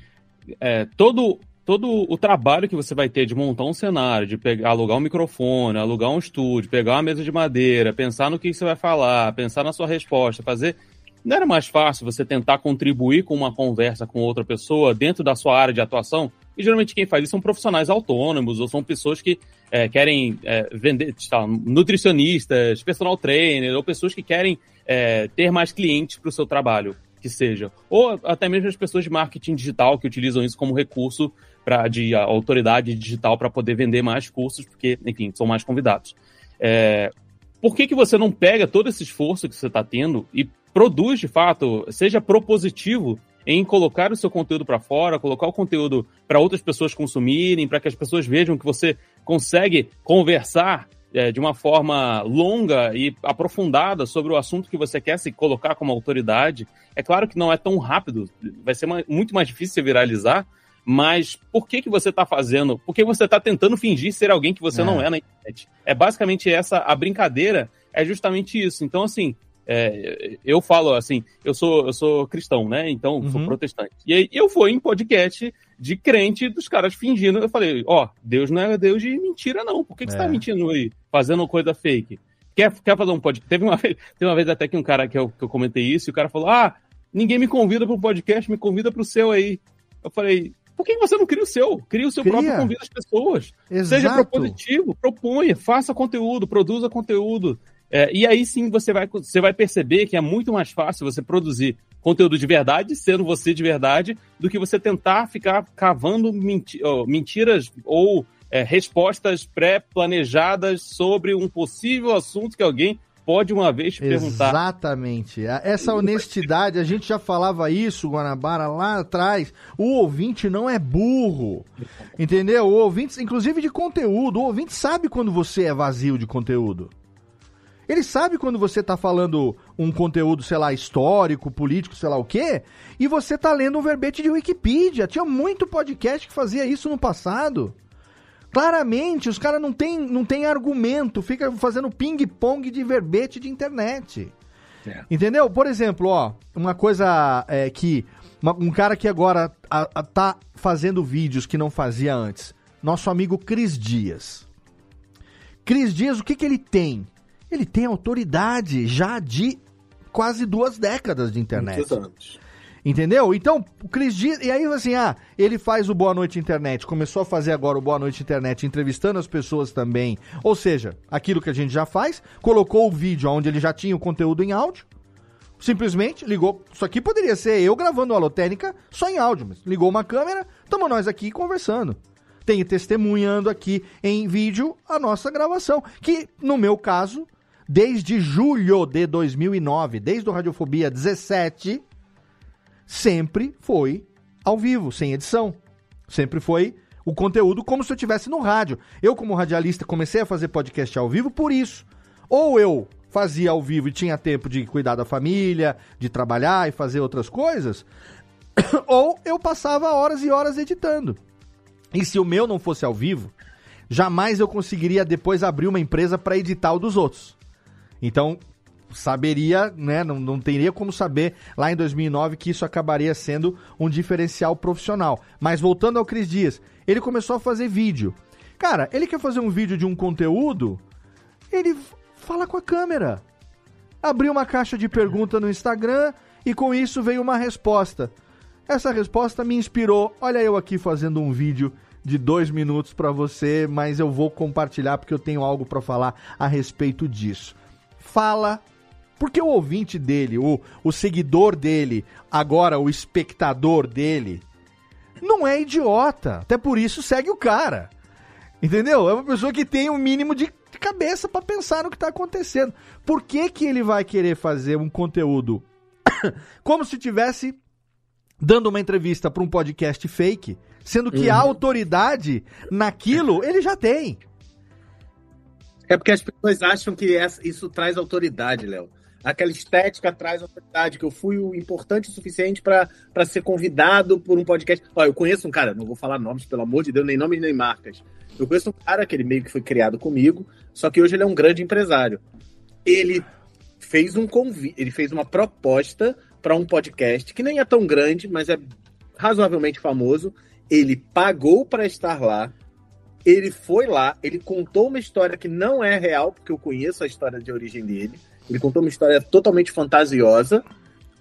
é, todo todo o trabalho que você vai ter de montar um cenário, de pegar, alugar um microfone, alugar um estúdio, pegar uma mesa de madeira, pensar no que você vai falar, pensar na sua resposta, fazer não era mais fácil você tentar contribuir com uma conversa com outra pessoa dentro da sua área de atuação? E geralmente quem faz isso são profissionais autônomos ou são pessoas que é, querem é, vender, tá, nutricionistas, personal trainer, ou pessoas que querem é, ter mais clientes para o seu trabalho, que seja. Ou até mesmo as pessoas de marketing digital que utilizam isso como recurso pra, de autoridade digital para poder vender mais cursos, porque, enfim, são mais convidados. É, por que, que você não pega todo esse esforço que você está tendo e produz de fato, seja propositivo em colocar o seu conteúdo para fora, colocar o conteúdo para outras pessoas consumirem, para que as pessoas vejam que você consegue conversar é, de uma forma longa e aprofundada sobre o assunto que você quer se colocar como autoridade. É claro que não é tão rápido, vai ser uma, muito mais difícil viralizar, mas por que, que você está fazendo? Por que você está tentando fingir ser alguém que você é. não é na internet? É basicamente essa a brincadeira, é justamente isso. Então, assim, é, eu falo assim, eu sou, eu sou cristão, né? Então, uhum. sou protestante. E aí eu fui em podcast de crente dos caras fingindo. Eu falei, ó, oh, Deus não é Deus de mentira, não. Por que, que é. você tá é. mentindo aí? Fazendo coisa fake? Quer, quer fazer um podcast? Teve uma [laughs] vez, teve uma vez até que um cara que eu, que eu comentei isso, e o cara falou: Ah, ninguém me convida para um podcast, me convida para o seu aí. Eu falei, por que você não cria o seu? Cria o seu cria. próprio, convida as pessoas. Exato. Seja propositivo, proponha, faça conteúdo, produza conteúdo. É, e aí sim você vai, você vai perceber que é muito mais fácil você produzir conteúdo de verdade, sendo você de verdade, do que você tentar ficar cavando menti mentiras ou é, respostas pré-planejadas sobre um possível assunto que alguém pode uma vez te perguntar. Exatamente. Essa honestidade, a gente já falava isso, Guanabara, lá atrás. O ouvinte não é burro. Entendeu? O ouvinte, inclusive de conteúdo, o ouvinte sabe quando você é vazio de conteúdo. Ele sabe quando você tá falando um conteúdo, sei lá, histórico, político, sei lá o quê, e você tá lendo um verbete de Wikipedia. Tinha muito podcast que fazia isso no passado. Claramente, os caras não tem, não tem argumento, fica fazendo ping-pong de verbete de internet. É. Entendeu? Por exemplo, ó, uma coisa é, que. Uma, um cara que agora a, a, tá fazendo vídeos que não fazia antes. Nosso amigo Cris Dias. Cris Dias, o que, que ele tem? Ele tem autoridade já de quase duas décadas de internet. Entendeu? Então, o Cris Dias. E aí, assim, ah, ele faz o Boa Noite Internet, começou a fazer agora o Boa Noite Internet, entrevistando as pessoas também. Ou seja, aquilo que a gente já faz, colocou o vídeo onde ele já tinha o conteúdo em áudio. Simplesmente ligou. Isso aqui poderia ser eu gravando a Alotênica só em áudio, mas ligou uma câmera, estamos nós aqui conversando tenho testemunhando aqui em vídeo a nossa gravação, que no meu caso desde julho de 2009, desde o Radiofobia 17, sempre foi ao vivo, sem edição. Sempre foi o conteúdo como se eu estivesse no rádio. Eu, como radialista, comecei a fazer podcast ao vivo por isso. Ou eu fazia ao vivo e tinha tempo de cuidar da família, de trabalhar e fazer outras coisas, [coughs] ou eu passava horas e horas editando. E se o meu não fosse ao vivo, jamais eu conseguiria depois abrir uma empresa para editar o dos outros. Então, saberia, né, não, não teria como saber lá em 2009 que isso acabaria sendo um diferencial profissional. Mas voltando ao Cris Dias, ele começou a fazer vídeo. Cara, ele quer fazer um vídeo de um conteúdo, ele fala com a câmera. Abriu uma caixa de pergunta no Instagram e com isso veio uma resposta. Essa resposta me inspirou. Olha eu aqui fazendo um vídeo de dois minutos para você, mas eu vou compartilhar porque eu tenho algo para falar a respeito disso. Fala, porque o ouvinte dele, o, o seguidor dele, agora o espectador dele, não é idiota. Até por isso segue o cara. Entendeu? É uma pessoa que tem um mínimo de cabeça para pensar no que tá acontecendo. Por que, que ele vai querer fazer um conteúdo [coughs] como se tivesse dando uma entrevista para um podcast fake, sendo que uhum. a autoridade naquilo ele já tem. É porque as pessoas acham que isso traz autoridade, Léo. Aquela estética traz autoridade, que eu fui o importante o suficiente para ser convidado por um podcast. Olha, eu conheço um cara, não vou falar nomes, pelo amor de Deus, nem nomes nem marcas. Eu conheço um cara que ele meio que foi criado comigo, só que hoje ele é um grande empresário. Ele fez um convite, ele fez uma proposta para um podcast que nem é tão grande, mas é razoavelmente famoso. Ele pagou para estar lá. Ele foi lá, ele contou uma história que não é real, porque eu conheço a história de origem dele. Ele contou uma história totalmente fantasiosa.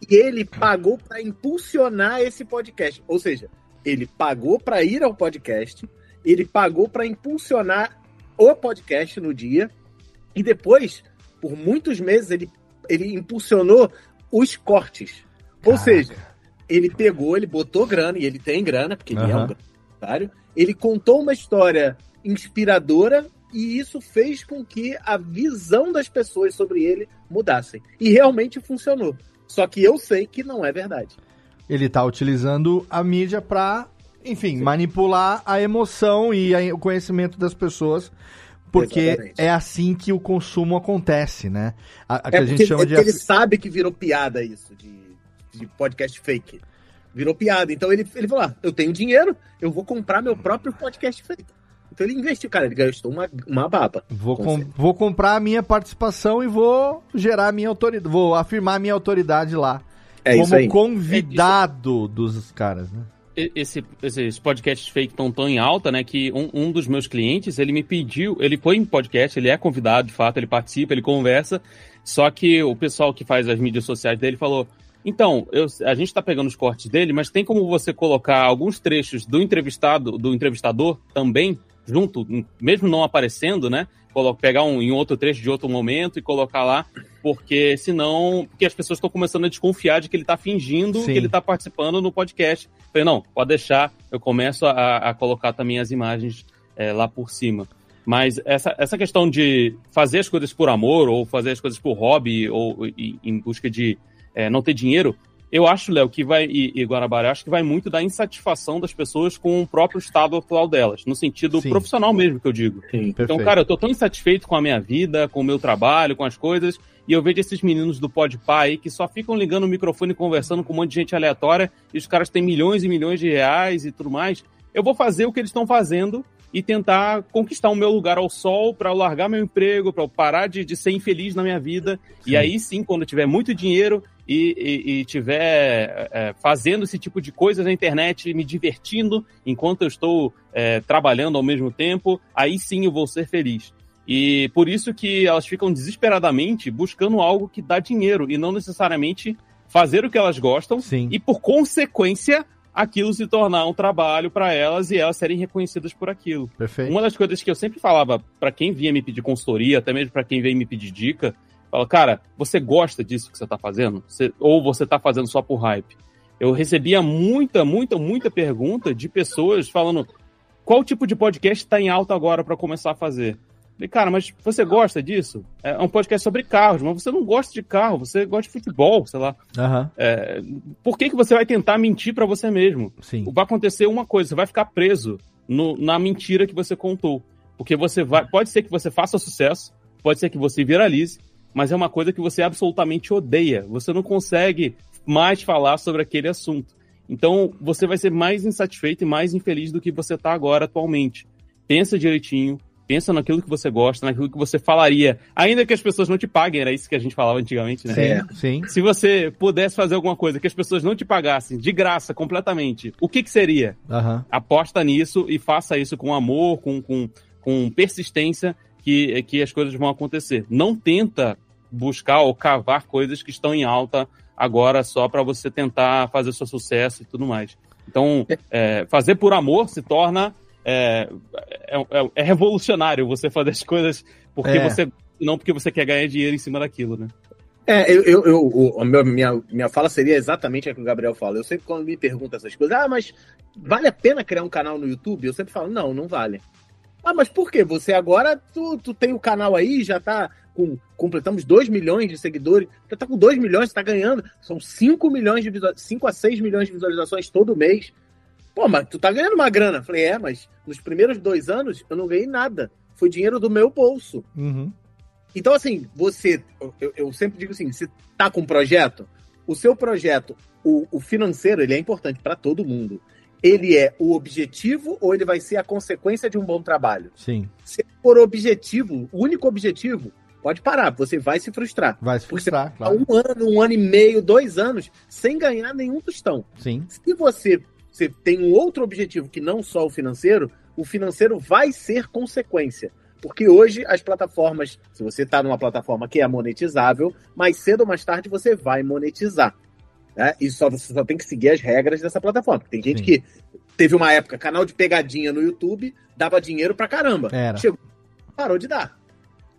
E ele pagou para impulsionar esse podcast. Ou seja, ele pagou para ir ao podcast, ele pagou para impulsionar o podcast no dia, e depois, por muitos meses, ele, ele impulsionou os cortes. Caraca. Ou seja, ele pegou, ele botou grana, e ele tem grana, porque ele é um ele contou uma história inspiradora e isso fez com que a visão das pessoas sobre ele mudassem. E realmente funcionou. Só que eu sei que não é verdade. Ele está utilizando a mídia para, enfim, Sim. manipular a emoção e a, o conhecimento das pessoas porque Exatamente. é assim que o consumo acontece, né? A, a é que a gente chama é de. Ele sabe que virou piada isso, de, de podcast fake. Virou piada. Então ele, ele falou: ah, eu tenho dinheiro, eu vou comprar meu próprio podcast fake. Então ele investiu, cara, ele gastou uma, uma baba. Vou, com, vou comprar a minha participação e vou gerar a minha autoridade, vou afirmar a minha autoridade lá. É como convidado é dos caras, né? esse, esses podcasts fake estão tão em alta, né? Que um, um dos meus clientes, ele me pediu, ele foi em podcast, ele é convidado, de fato, ele participa, ele conversa. Só que o pessoal que faz as mídias sociais dele falou: então, eu, a gente está pegando os cortes dele, mas tem como você colocar alguns trechos do entrevistado, do entrevistador também, junto, mesmo não aparecendo, né? pegar um em outro trecho de outro momento e colocar lá, porque senão, porque as pessoas estão começando a desconfiar de que ele está fingindo Sim. que ele está participando no podcast. falei, não, pode deixar, eu começo a, a colocar também as imagens é, lá por cima. Mas essa, essa questão de fazer as coisas por amor, ou fazer as coisas por hobby, ou em busca de é, não ter dinheiro, eu acho, Léo, que vai, e, e Guanabara, acho que vai muito da insatisfação das pessoas com o próprio estado atual delas, no sentido Sim. profissional mesmo, que eu digo. Sim, então, cara, eu tô tão insatisfeito com a minha vida, com o meu trabalho, com as coisas, e eu vejo esses meninos do Podpah aí que só ficam ligando o microfone e conversando com um monte de gente aleatória, e os caras têm milhões e milhões de reais e tudo mais. Eu vou fazer o que eles estão fazendo e tentar conquistar o meu lugar ao sol para largar meu emprego, para parar de, de, ser infeliz na minha vida. Sim. E aí sim, quando eu tiver muito dinheiro e, e, e tiver é, fazendo esse tipo de coisas na internet, me divertindo enquanto eu estou é, trabalhando ao mesmo tempo, aí sim eu vou ser feliz. E por isso que elas ficam desesperadamente buscando algo que dá dinheiro e não necessariamente fazer o que elas gostam sim. e por consequência aquilo se tornar um trabalho para elas e elas serem reconhecidas por aquilo. Perfeito. Uma das coisas que eu sempre falava para quem vinha me pedir consultoria, até mesmo para quem veio me pedir dica, fala, cara, você gosta disso que você está fazendo? Você, ou você está fazendo só por hype? Eu recebia muita, muita, muita pergunta de pessoas falando qual tipo de podcast está em alta agora para começar a fazer. Falei, cara, mas você gosta disso? É um podcast sobre carros, mas você não gosta de carro, você gosta de futebol, sei lá. Aham. É, por que, que você vai tentar mentir pra você mesmo? Sim. Vai acontecer uma coisa, você vai ficar preso no- na mentira que você contou. Porque você vai. Pode ser que você faça sucesso, pode ser que você viralize, mas é uma coisa que você absolutamente odeia. Você não consegue mais falar sobre aquele assunto. Então, você vai ser mais insatisfeito e mais infeliz do que você está agora atualmente. Pensa direitinho, pensa naquilo que você gosta, naquilo que você falaria, ainda que as pessoas não te paguem, era isso que a gente falava antigamente, né? Sim, É. sim. Se você pudesse fazer alguma coisa que as pessoas não te pagassem de graça completamente, o que, que seria? Aham. Aposta nisso e faça isso com amor, com, com, com persistência, que, que as coisas vão acontecer. Não tenta buscar ou cavar coisas que estão em alta agora só para você tentar fazer seu sucesso e tudo mais. Então, é, fazer por amor se torna. É, é, é- é revolucionário você fazer as coisas porque É. você. Não porque você quer ganhar dinheiro em cima daquilo, né? É, eu, eu, eu- a minha, minha fala seria exatamente a que o Gabriel fala. Eu sempre, quando me perguntam essas coisas, ah, mas vale a pena criar um canal no YouTube? Eu sempre falo, não, não vale. Ah, mas por quê? Você agora, tu, tu tem o canal aí, já tá com. Completamos 2 milhões de seguidores, já tá com 2 milhões, você tá ganhando. São 5 milhões de visualizações, 5 a 6 milhões de visualizações todo mês. Pô, mas tu tá ganhando uma grana. Falei, é, mas nos primeiros dois anos eu não ganhei nada. Foi dinheiro do meu bolso. Uhum. Então, assim, você. Eu, eu sempre digo assim: você tá com um projeto, o seu projeto, o, o financeiro, ele é importante para todo mundo. Ele é o objetivo ou ele vai ser a consequência de um bom trabalho? Sim. Se for objetivo, o único objetivo, pode parar, você vai se frustrar. Vai se frustrar, Há claro. um ano, um ano e meio, dois anos, sem ganhar nenhum tostão. Sim. Se você, você tem um outro objetivo que não só o financeiro, o financeiro vai ser consequência. Porque hoje as plataformas, se você está numa plataforma que é monetizável, mais cedo ou mais tarde você vai monetizar. Né? E só, você só tem que seguir as regras dessa plataforma. Tem gente Sim. que teve uma época, canal de pegadinha no YouTube, dava dinheiro pra caramba. Era. Chegou, parou de dar.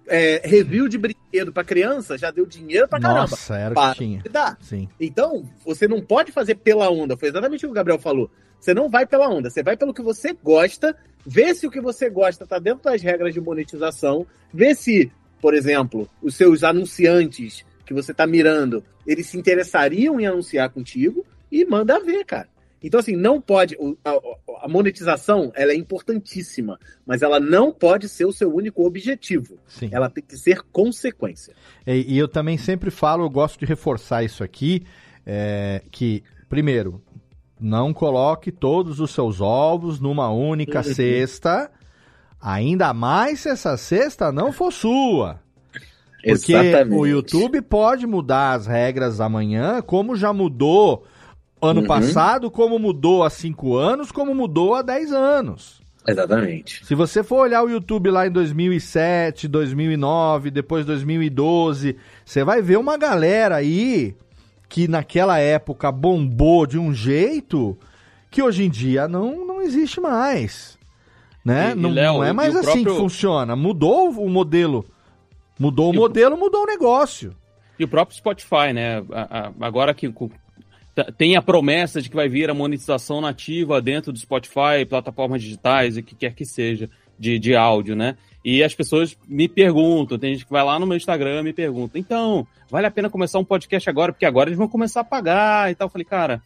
É, review de brinquedo pra criança já deu dinheiro pra caramba. Nossa, era Para que tinha. de dar. Sim. Então, você não pode fazer pela onda. Foi exatamente o que o Gabriel falou. Você não vai pela onda, você vai pelo que você gosta, vê se o que você gosta está dentro das regras de monetização, vê se, por exemplo, os seus anunciantes que você está mirando, eles se interessariam em anunciar contigo e manda ver, cara. Então, assim, não pode. A, a monetização ela é importantíssima, mas ela não pode ser o seu único objetivo. Sim. Ela tem que ser consequência. E, e eu também sempre falo, eu gosto de reforçar isso aqui, é, que, primeiro, não coloque todos os seus ovos numa única Uhum. cesta, ainda mais se essa cesta não for sua. Porque Exatamente. o YouTube pode mudar as regras amanhã, como já mudou ano Uhum. passado, como mudou há cinco anos, como mudou há 10 anos. Exatamente. Se você for olhar o YouTube lá em 2007, 2009, depois 2012, você vai ver uma galera aí que naquela época bombou de um jeito que hoje em dia não, não existe mais. Né? E- e, não, Léo, não é e mais assim próprio- que funciona. Mudou o modelo. Mudou o modelo, mudou o negócio. E o próprio Spotify, né? Agora que co- t- tem a promessa de que vai vir a monetização nativa dentro do Spotify, plataformas digitais e o que quer que seja, de, de áudio, né? E as pessoas me perguntam, tem gente que vai lá no meu Instagram e me pergunta, então, vale a pena começar um podcast agora? Porque agora eles vão começar a pagar e tal. Eu falei, cara,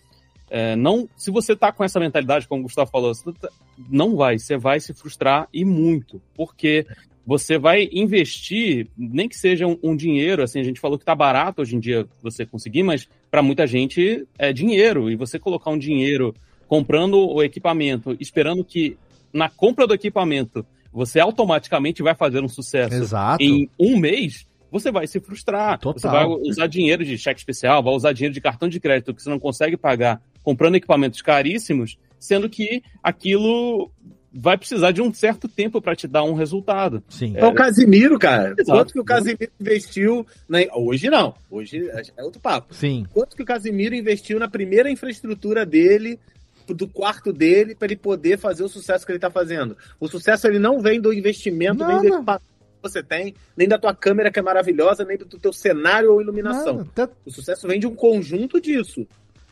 é, não, se você tá com essa mentalidade, como o Gustavo falou, tá- não vai, você vai se frustrar e muito, porque você vai investir, nem que seja um, um dinheiro, assim, a gente falou que tá barato hoje em dia você conseguir, mas para muita gente é dinheiro, e você colocar um dinheiro comprando o equipamento, esperando que na compra do equipamento você automaticamente vai fazer um sucesso Exato. em um mês, você vai se frustrar. Total. Você vai usar dinheiro de cheque especial, vai usar dinheiro de cartão de crédito que você não consegue pagar comprando equipamentos caríssimos, sendo que aquilo vai precisar de um certo tempo para te dar um resultado. Sim. É o Casimiro, cara. Exato. Quanto que o Casimiro investiu. Na... Hoje não. Hoje é outro papo. Sim. Quanto que o Casimiro investiu na primeira infraestrutura dele, do quarto dele, para ele poder fazer o sucesso que ele tá fazendo? O sucesso ele não vem do investimento, nem do Nada. equipamento que você tem, nem da tua câmera que é maravilhosa, nem do teu cenário ou iluminação. Nada. Até, O sucesso vem de um conjunto disso.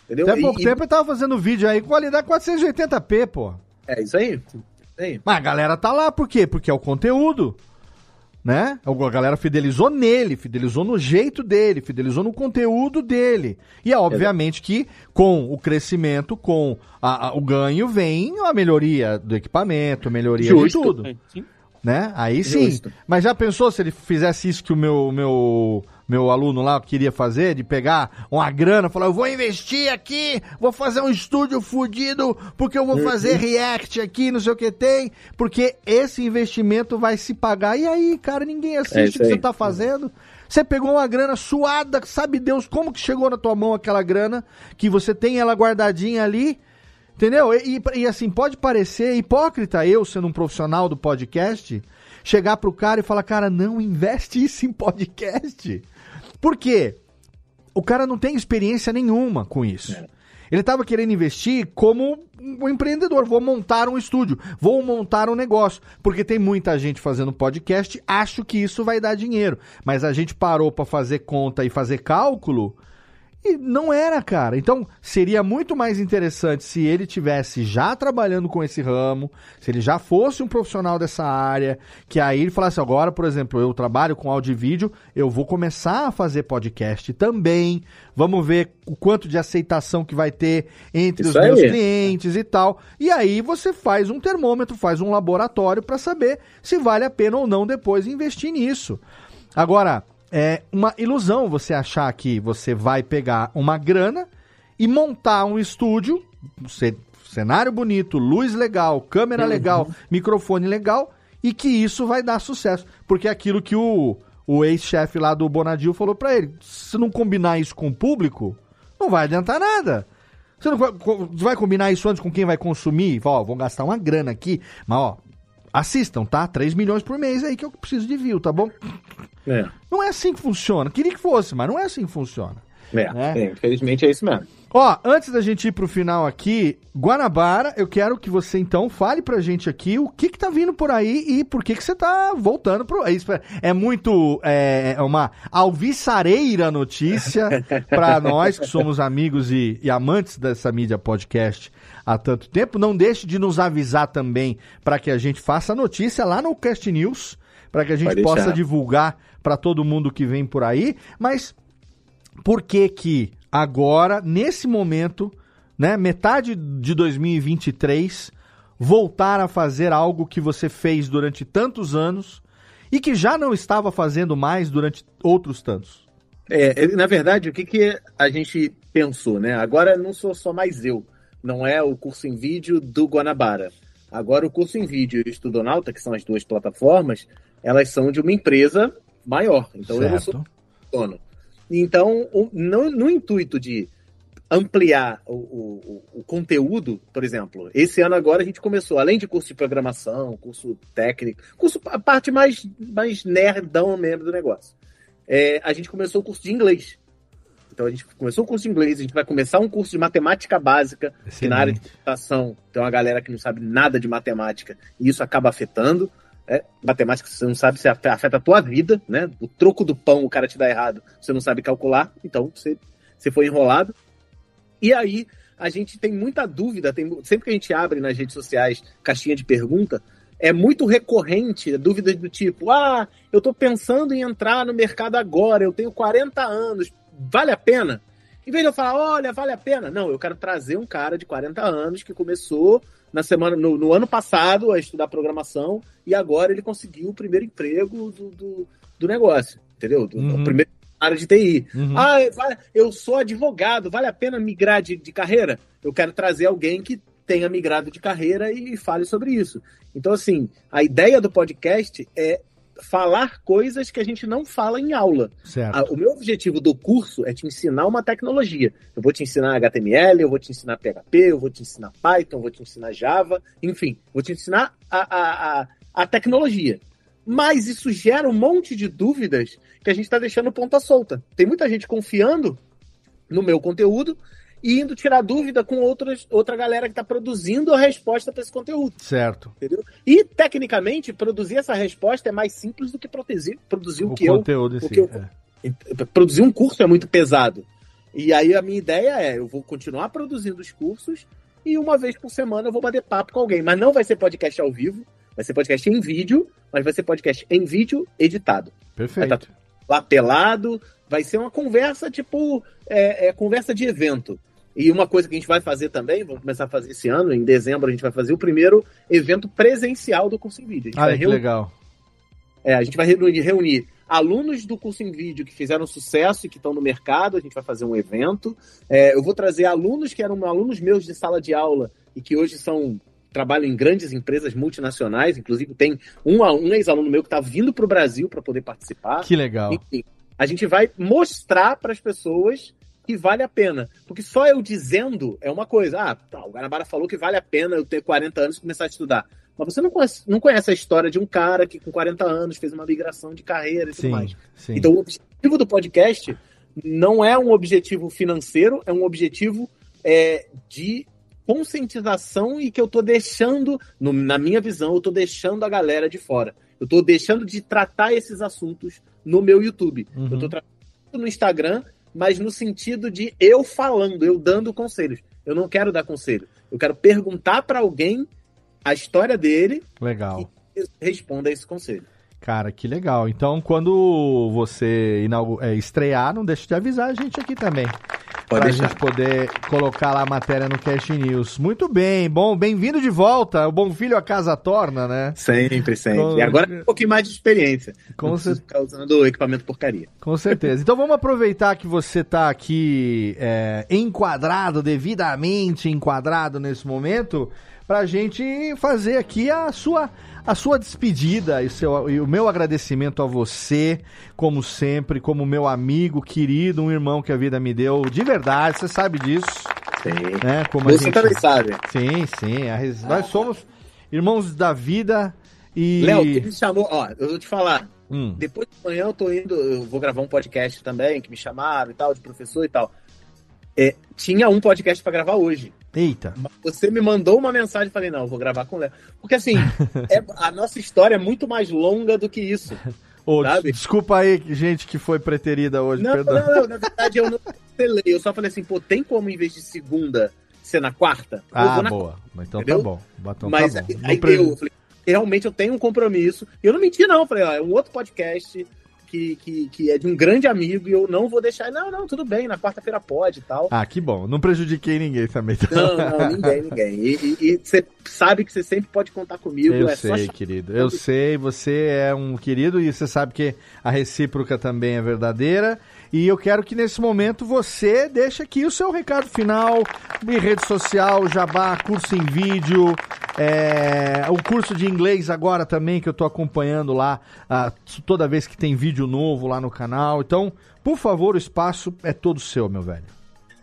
Entendeu? até pouco e- tempo eu tava fazendo vídeo aí com qualidade 480p, pô. É isso aí. É. Mas a galera tá lá, por quê? Porque é o conteúdo. né? A galera fidelizou nele, fidelizou no jeito dele, fidelizou no conteúdo dele. E é obviamente que com o crescimento, com a, a, o ganho, vem a melhoria do equipamento, a melhoria Justo. de tudo. Sim. Né? Aí sim. Justo. Mas já pensou se ele fizesse isso que o meu, meu meu aluno lá queria fazer, de pegar uma grana, falar, eu vou investir aqui, vou fazer um estúdio fudido, porque eu vou uhum. fazer react aqui, não sei o que tem, porque esse investimento vai se pagar. E aí, cara, ninguém assiste é o que você tá fazendo. Você pegou uma grana suada, sabe Deus como que chegou na tua mão aquela grana, que você tem ela guardadinha ali, entendeu? E, e, e assim, pode parecer hipócrita eu, sendo um profissional do podcast, chegar pro cara e falar, cara, não investe isso em podcast. Por quê? O cara não tem experiência nenhuma com isso. É. Ele estava querendo investir como um empreendedor. Vou montar um estúdio, vou montar um negócio. Porque tem muita gente fazendo podcast, acho que isso vai dar dinheiro. Mas a gente parou para fazer conta e fazer cálculo e não era, cara. Então, seria muito mais interessante se ele tivesse já trabalhando com esse ramo, se ele já fosse um profissional dessa área, que aí ele falasse agora, por exemplo, eu trabalho com áudio e vídeo, eu vou começar a fazer podcast também. Vamos ver o quanto de aceitação que vai ter entre Isso os meus clientes e tal. E aí você faz um termômetro, faz um laboratório para saber se vale a pena ou não depois investir nisso. Agora, é uma ilusão você achar que você vai pegar uma grana e montar um estúdio, cenário bonito, luz legal, câmera uhum. legal, microfone legal, e que isso vai dar sucesso. Porque é aquilo que o, o ex-chefe lá do Bonadil falou para ele: se não combinar isso com o público, não vai adiantar nada. Você não vai, vai combinar isso antes com quem vai consumir? Ó, vou gastar uma grana aqui, mas ó, assistam, tá? 3 milhões por mês aí que eu preciso de view, tá bom? É. Não é assim que funciona. Queria que fosse, mas não é assim que funciona. É, né? é, infelizmente é isso mesmo. Ó, antes da gente ir pro final aqui, Guanabara, eu quero que você então fale pra gente aqui o que que tá vindo por aí e por que que você tá voltando pro... É, é muito, é, é uma alviçareira notícia [laughs] pra nós que somos amigos e, e amantes dessa mídia podcast há tanto tempo. Não deixe de nos avisar também para que a gente faça a notícia lá no Cast News, para que a gente possa divulgar para todo mundo que vem por aí. Mas por que que agora, nesse momento, né, metade de 2023, voltar a fazer algo que você fez durante tantos anos e que já não estava fazendo mais durante outros tantos? É, na verdade, o que, que a gente pensou, né? Agora não sou só mais eu, não é o curso em vídeo do Guanabara. Agora o curso em vídeo e o Estudonauta, que são as duas plataformas, elas são de uma empresa maior. Então certo. eu não sou dono. Então, no, no intuito de ampliar o, o, o, conteúdo, por exemplo, esse ano agora a gente começou, além de curso de programação, curso técnico, curso a parte mais, mais nerdão mesmo do negócio. É, a gente começou o curso de inglês. Então a gente começou o curso de inglês, a gente vai começar um curso de matemática básica, Excelente. que na área de computação tem uma galera que não sabe nada de matemática, e isso acaba afetando. É, matemática, você não sabe se afeta a tua vida, né? O troco do pão o cara te dá errado, você não sabe calcular, então você, você foi enrolado. E aí, a gente tem muita dúvida, tem, sempre que a gente abre nas redes sociais caixinha de pergunta, é muito recorrente dúvidas do tipo: ah, eu estou pensando em entrar no mercado agora, eu tenho 40 anos, vale a pena? Em vez de eu falar, olha, vale a pena, não, eu quero trazer um cara de 40 anos que começou na semana, no, no, ano passado a estudar programação e agora ele conseguiu o primeiro emprego do, do, do negócio, entendeu? Do, uhum. primeiro área de TI. Uhum. Ah, eu sou advogado, vale a pena migrar de, de carreira? Eu quero trazer alguém que tenha migrado de carreira e fale sobre isso. Então, assim, a ideia do podcast é falar coisas que a gente não fala em aula. Certo. o meu objetivo do curso é te ensinar uma tecnologia. Eu vou te ensinar HTML, eu vou te ensinar PHP, eu vou te ensinar Python, eu vou te ensinar Java, enfim, vou te ensinar a, a, a, a tecnologia. Mas isso gera um monte de dúvidas que a gente está deixando ponta solta. Tem muita gente confiando no meu conteúdo e indo tirar dúvida com outras, outra galera que está produzindo a resposta para esse conteúdo. Certo. Entendeu? E, tecnicamente, produzir essa resposta é mais simples do que produzir, produzir o, o que conteúdo eu. Que eu é. Produzir um curso é muito pesado. E aí a minha ideia é: eu vou continuar produzindo os cursos e uma vez por semana eu vou bater papo com alguém. Mas não vai ser podcast ao vivo, Vai ser podcast em vídeo, mas vai ser podcast em vídeo editado. Perfeito. Vai estar lá pelado, vai ser uma conversa tipo é, é, conversa de evento. E uma coisa que a gente vai fazer também, vamos começar a fazer esse ano, em dezembro a gente vai fazer o primeiro evento presencial do curso em vídeo. Ah, que legal. É, a gente vai reunir, reunir alunos do curso em vídeo que fizeram sucesso e que estão no mercado, a gente vai fazer um evento. É, eu vou trazer alunos que eram alunos meus de sala de aula e que hoje são trabalham em grandes empresas multinacionais, inclusive tem um, um ex-aluno meu que está vindo para o Brasil para poder participar. Que legal. Enfim, a gente vai mostrar para as pessoas que vale a pena. Porque só eu dizendo é uma coisa. Ah, tá, o Guanabara falou que vale a pena eu ter 40 anos e começar a estudar. Mas você não conhece, não conhece a história de um cara que com 40 anos fez uma migração de carreira e tudo sim, mais. Sim. Então, o objetivo do podcast não é um objetivo financeiro, é um objetivo é, de conscientização e que eu tô deixando, no, na minha visão, eu tô deixando a galera de fora. Eu tô deixando de tratar esses assuntos no meu YouTube. Uhum. Eu tô tratando no Instagram mas no sentido de eu falando, eu dando conselhos. Eu não quero dar conselho. Eu quero perguntar para alguém a história dele. Legal. E responda esse conselho. Cara, que legal. Então, quando você é, estrear, não deixe de avisar a gente aqui também. Para a gente poder colocar lá a matéria no Cash News. Muito bem, bom, bem-vindo de volta. O bom filho a casa torna, né? Sempre, sempre. Com... E agora um pouquinho mais de experiência. Com certeza. ficar usando equipamento porcaria. Com certeza. Então vamos aproveitar que você está aqui é, enquadrado, devidamente enquadrado nesse momento, para a gente fazer aqui a sua a sua despedida e, seu, e o meu agradecimento a você, como sempre, como meu amigo querido, um irmão que a vida me deu de verdade, você sabe disso. Sim. Né? Como você gente... também sabe. Sim, sim. A... Nós somos irmãos da vida e. Léo, que me chamou, ó, eu vou te falar. Hum. Depois de manhã eu tô indo, eu vou gravar um podcast também, que me chamaram e tal, de professor e tal. É, tinha um podcast para gravar hoje. Eita. Você me mandou uma mensagem e falei, não, eu vou gravar com o Léo. Porque assim, [laughs] é, a nossa história é muito mais longa do que isso. Ô, desculpa aí, gente, que foi preterida hoje, não, perdão. Não, não, na verdade eu não cancelei. Eu só falei assim, pô, tem como em vez de segunda ser na quarta? Ah, boa. Então tá Entendeu? tá bom. Então Mas tá bom. aí, aí eu falei, realmente eu tenho um compromisso. E eu não menti, não. Eu falei, ó, é um outro podcast que, que, que é de um grande amigo e eu não vou deixar. Não, não, tudo bem, na quarta-feira pode e tal. Ah, que bom. Não prejudiquei ninguém também. Não, não, ninguém, ninguém. E você sabe que você sempre pode contar comigo. Eu é sei, querido. Eu sei, você é um querido e você sabe que a recíproca também é verdadeira. E eu quero que nesse momento você deixe aqui o seu recado final, em rede social, jabá, curso em vídeo, é, o curso de inglês agora também que eu estou acompanhando lá, toda vez que tem vídeo novo lá no canal. Então, por favor, o espaço é todo seu, meu velho.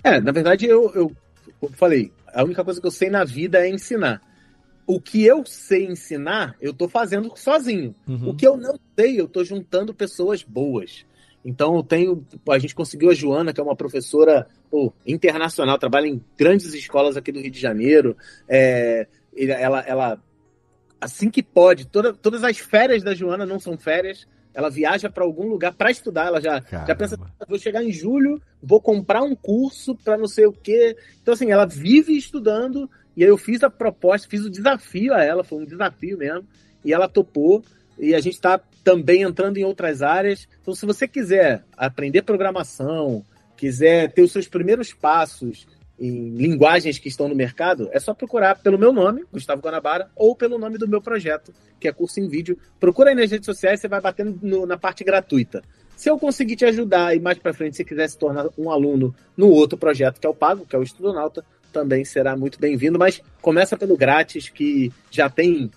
É, na verdade, eu, eu, eu falei, a única coisa que eu sei na vida é ensinar o que eu sei ensinar, eu estou fazendo sozinho. Uhum. O que eu não sei, eu estou juntando pessoas boas. Então eu tenho, a gente conseguiu a Joana, que é uma professora pô, internacional, trabalha em grandes escolas aqui do Rio de Janeiro. É, ela, ela, assim que pode, toda, todas as férias da Joana não são férias. Ela viaja para algum lugar para estudar. Ela já, já pensa, vou chegar em julho, vou comprar um curso para não sei o quê. Então assim, ela vive estudando. E aí eu fiz a proposta, fiz o desafio a ela, foi um desafio mesmo. E ela topou e a gente está também entrando em outras áreas. Então, se você quiser aprender programação, quiser ter os seus primeiros passos em linguagens que estão no mercado, é só procurar pelo meu nome, Gustavo Guanabara, ou pelo nome do meu projeto, que é curso em vídeo. Procura aí nas redes sociais, você vai batendo no, na parte gratuita. Se eu conseguir te ajudar e mais para frente, se quiser se tornar um aluno no outro projeto que é o Pago, que é o Estudonauta, também será muito bem-vindo. Mas começa pelo grátis, que já tem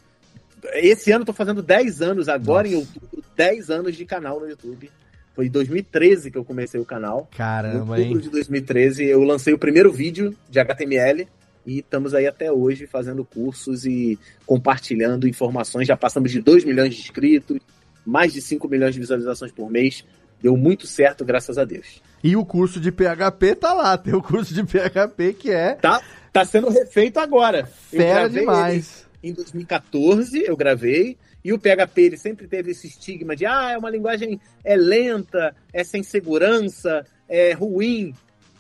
esse ano eu tô fazendo 10 anos, agora Nossa. em outubro, 10 anos de canal no YouTube. Foi em 2013 que eu comecei o canal. Caramba, Em outubro de 2013 eu lancei o primeiro vídeo de HTML e estamos aí até hoje fazendo cursos e compartilhando informações. Já passamos de 2 milhões de inscritos, mais de 5 milhões de visualizações por mês. Deu muito certo, graças a Deus. E o curso de PHP tá lá, tem o curso de PHP que é. Tá, tá sendo refeito agora. Fera demais. Ele em 2014 eu gravei, e o PHP ele sempre teve esse estigma de ah, é uma linguagem é lenta, é sem segurança, é ruim.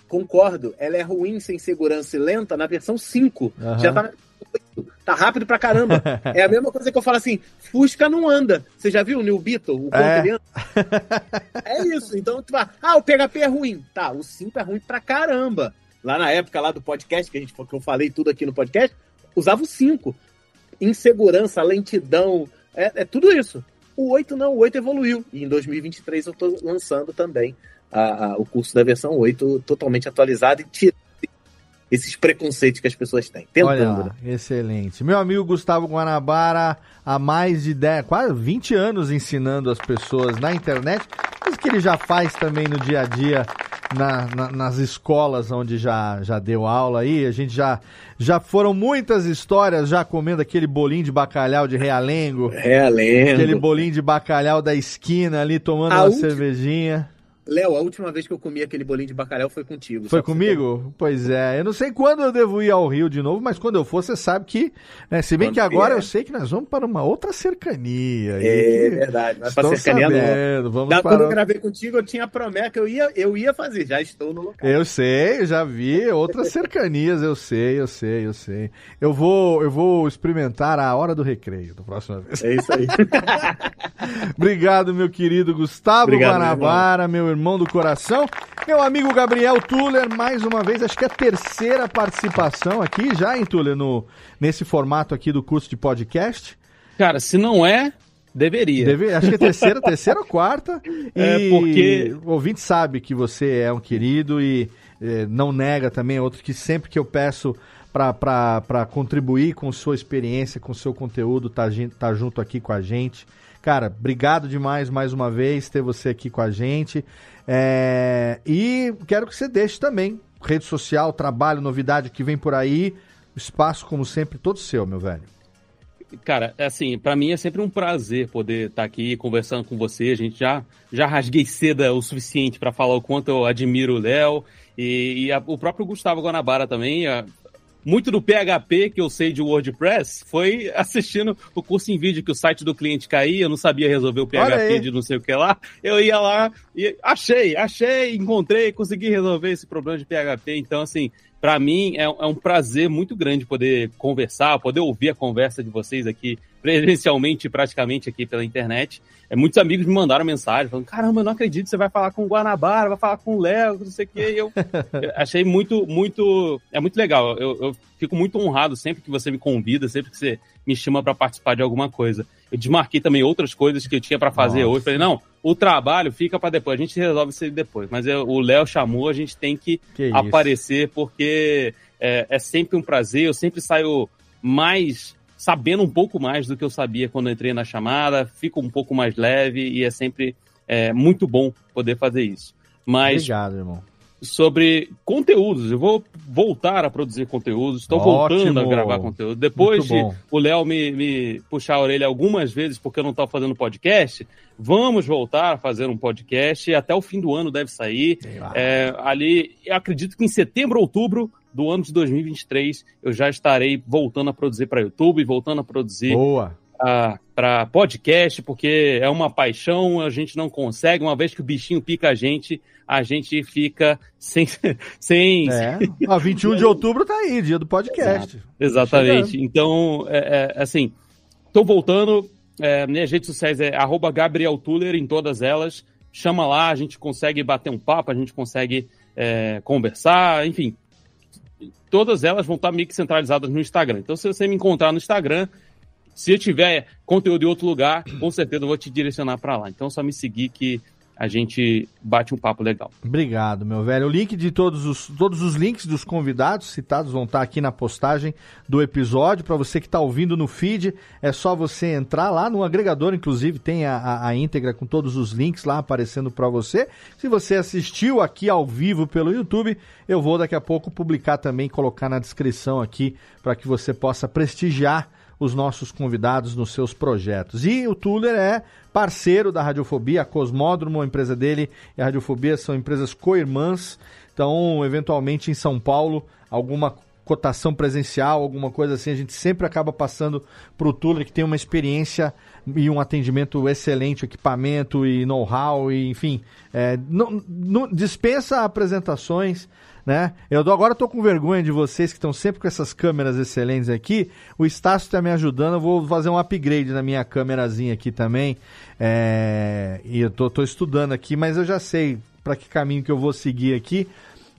concordo, ela é ruim, sem segurança e lenta na versão 5. Uhum. Já tá Tá rápido pra caramba. [laughs] é a mesma coisa que eu falo assim: Fusca não anda. Você já viu o New Beetle? O é. é isso. Então, tu vai, ah, o PHP é ruim. Tá, o 5 é ruim pra caramba. Lá na época lá do podcast, que, a gente, que eu falei tudo aqui no podcast, usava o 5. Insegurança, lentidão, é, é tudo isso. O 8 não, o 8 evoluiu. E em 2023 eu tô lançando também a, a, o curso da versão 8 totalmente atualizado e tirando esses preconceitos que as pessoas têm. Tentando. Olha lá, né? excelente. Meu amigo Gustavo Guanabara, há mais de 10, quase 20 anos ensinando as pessoas na internet, mas que ele já faz também no dia a dia na, na, nas escolas onde já, já deu aula aí. A gente já, já foram muitas histórias já comendo aquele bolinho de bacalhau de Realengo. Realengo. Aquele bolinho de bacalhau da esquina ali tomando a uma cervejinha. Léo, a última vez que eu comi aquele bolinho de bacalhau foi contigo. Foi comigo? Pois é. Eu não sei quando eu devo ir ao Rio de novo, mas quando eu for, você sabe que. Né, se bem quando que agora é. eu sei que nós vamos para uma outra cercania. É verdade. Mas para cercania sabendo. não. Vamos da, para... Quando eu gravei contigo, eu tinha promessa que eu ia, eu ia fazer. Já estou no local. Eu sei, já vi. Outras cercanias, eu sei, eu sei, eu sei. Eu vou, eu vou experimentar a hora do recreio da próxima vez. É isso aí. [laughs] Obrigado, meu querido Gustavo Obrigado, Guanabara, meu irmão do coração. Meu amigo Gabriel Tuller, mais uma vez, acho que é a terceira participação aqui já, hein, Tuller, no, nesse formato aqui do curso de podcast. Cara, se não é, Deveria. Deve, acho que é terceira, [laughs] terceira ou quarta. É, e porque... o ouvinte sabe que você é um querido e é, não nega também, é outro que sempre que eu peço para contribuir com sua experiência, com seu conteúdo, tá, tá junto aqui com a gente. Cara, obrigado demais mais uma vez ter você aqui com a gente. É, e quero que você deixe também rede social, trabalho, novidade que vem por aí. Espaço, como sempre, todo seu, meu velho. Cara, é assim, para mim é sempre um prazer poder estar tá aqui conversando com você. A gente já, já rasguei seda o suficiente para falar o quanto eu admiro o Léo e, e a, o próprio Gustavo Guanabara também. Muito do PHP que eu sei de WordPress foi assistindo o curso em vídeo que o site do cliente caía, eu não sabia resolver o PHP de não sei o que lá. Eu ia lá e achei, achei, encontrei, consegui resolver esse problema de PHP. Então, assim, para mim é, é, um prazer muito grande poder conversar, poder ouvir a conversa de vocês aqui presencialmente, praticamente aqui pela internet. É, muitos amigos me mandaram mensagem falando: caramba, eu não acredito, você vai falar com o Guanabara, vai falar com o Léo, não sei o quê. eu, [laughs] eu achei muito, muito. É muito legal. Eu, eu, fico muito honrado sempre que você me convida, sempre que você me chama para participar de alguma coisa. Eu desmarquei também outras coisas que eu tinha para fazer Nossa. hoje. Falei, não, o trabalho fica para depois, a gente resolve isso depois. Mas eu, o Léo chamou, a gente tem que, que aparecer, porque é, é sempre um prazer, eu sempre saio mais sabendo um pouco mais do que eu sabia quando entrei na chamada, fico um pouco mais leve e é sempre é, muito bom poder fazer isso. Mas Obrigado, irmão. Sobre conteúdos, eu vou voltar a produzir conteúdos, estou voltando a gravar conteúdo. Depois de o Léo me, me puxar a orelha algumas vezes porque eu não estava fazendo podcast, vamos voltar a fazer um podcast. Até o fim do ano deve sair. É, ali, eu acredito que em setembro, outubro, do ano de 2023 eu já estarei voltando a produzir para YouTube, voltando a produzir para podcast, porque é uma paixão, a gente não consegue, uma vez que o bichinho pica a gente, a gente fica sem. [laughs] sem é. Ah, 21 de outubro tá aí, dia do podcast. Exato. Exatamente. Então, é, é, assim, estou voltando. É, minhas redes sociais é Gabriel Tuller em todas elas. Chama lá, a gente consegue bater um papo, a gente consegue é, conversar, enfim, todas elas vão estar meio que centralizadas no Instagram. Então, se você me encontrar no Instagram, se eu tiver conteúdo em outro lugar, com certeza eu vou te direcionar para lá. Então, é só me seguir que a gente bate um papo legal. Obrigado, meu velho. O link de todos os, todos os links dos convidados citados vão estar aqui na postagem do episódio. Para você que está ouvindo no feed, é só você entrar lá no agregador, inclusive tem a, a, a íntegra com todos os links lá aparecendo para você. Se você assistiu aqui ao vivo pelo YouTube, eu vou daqui a pouco publicar também, colocar na descrição aqui para que você possa prestigiar os nossos convidados nos seus projetos. E o Tuller é parceiro da Radiofobia, a Cosmódromo, a empresa dele e a Radiofobia são empresas co-irmãs. Então, eventualmente em São Paulo, alguma cotação presencial, alguma coisa assim, a gente sempre acaba passando para o Tuller, que tem uma experiência e um atendimento excelente, equipamento e know-how, e enfim, é, não, não, dispensa apresentações. Né? Eu agora estou com vergonha de vocês que estão sempre com essas câmeras excelentes aqui. O Estácio está me ajudando, eu vou fazer um upgrade na minha câmerazinha aqui também. É, e eu tô, tô, estudando aqui, mas eu já sei para que caminho que eu vou seguir aqui.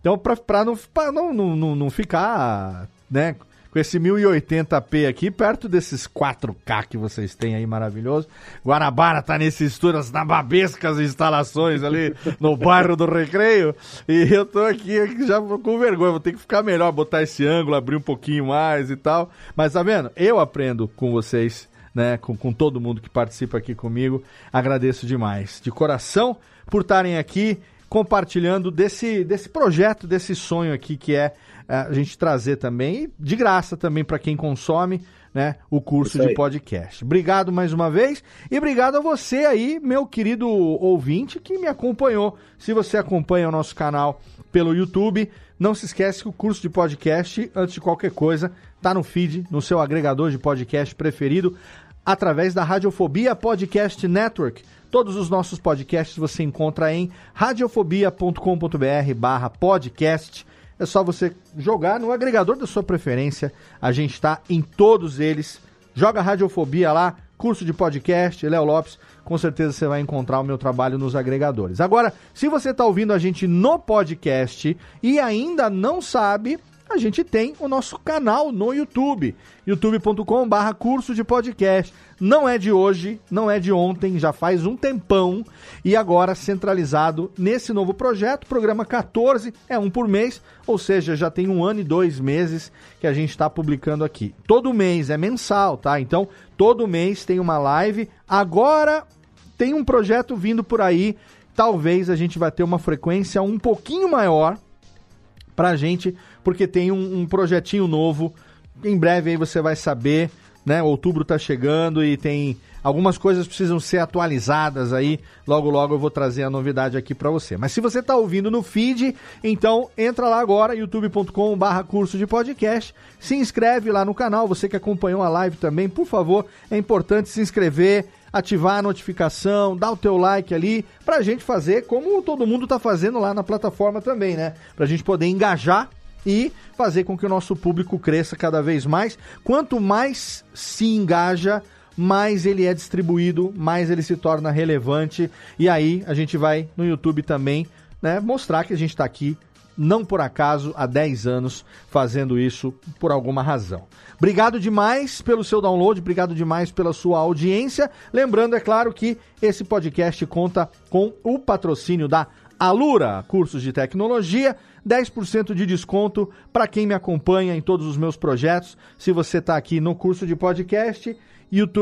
Então, para não, não, não, não ficar né, com esse 1080p aqui, perto desses 4K que vocês têm aí maravilhoso. Guanabara tá nesse estúdio, as nababescas instalações ali no bairro do Recreio. E eu tô aqui, já com vergonha, vou ter que ficar melhor, botar esse ângulo, abrir um pouquinho mais e tal. Mas tá vendo? Eu aprendo com vocês. Né, com, com todo mundo que participa aqui comigo, agradeço demais, de coração, por estarem aqui compartilhando desse, desse projeto, desse sonho aqui que é a gente trazer também, de graça também para quem consome, né, o curso de podcast. Obrigado mais uma vez e obrigado a você aí, meu querido ouvinte que me acompanhou. Se você acompanha o nosso canal pelo YouTube, não se esquece que o curso de podcast, antes de qualquer coisa, tá no feed, no seu agregador de podcast preferido, através da Radiofobia Podcast Network Todos os nossos podcasts você encontra em radiofobia.com.br podcast. É só você jogar no agregador da sua preferência. A gente está em todos eles. Joga Radiofobia lá, curso de podcast, Léo Lopes. Com certeza você vai encontrar o meu trabalho nos agregadores. Agora, se você está ouvindo a gente no podcast e ainda não sabe a gente tem o nosso canal no YouTube, youtube.com/barra curso de podcast. Não é de hoje, não é de ontem, já faz um tempão e agora centralizado nesse novo projeto, programa 14, é um por mês, ou seja, já tem um ano e dois meses que a gente está publicando aqui. Todo mês é mensal, tá? Então, todo mês tem uma live. Agora tem um projeto vindo por aí, talvez a gente vai ter uma frequência um pouquinho maior pra gente porque tem um, um projetinho novo. Em breve aí você vai saber, né? Outubro tá chegando e tem algumas coisas precisam ser atualizadas aí. Logo, logo eu vou trazer a novidade aqui para você. Mas se você está ouvindo no feed, então entra lá agora, youtube.com/barra curso de podcast. Se inscreve lá no canal. Você que acompanhou a live também, por favor, é importante se inscrever. Ativar a notificação, dar o teu like ali, pra gente fazer como todo mundo tá fazendo lá na plataforma também, né? Pra gente poder engajar e fazer com que o nosso público cresça cada vez mais. Quanto mais se engaja, mais ele é distribuído, mais ele se torna relevante. E aí a gente vai no YouTube também né, mostrar que a gente está aqui, não por acaso, há 10 anos fazendo isso por alguma razão. Obrigado demais pelo seu download, obrigado demais pela sua audiência. Lembrando, é claro, que esse podcast conta com o patrocínio da Alura, cursos de tecnologia. 10% de desconto para quem me acompanha em todos os meus projetos. Se você está aqui no curso de podcast,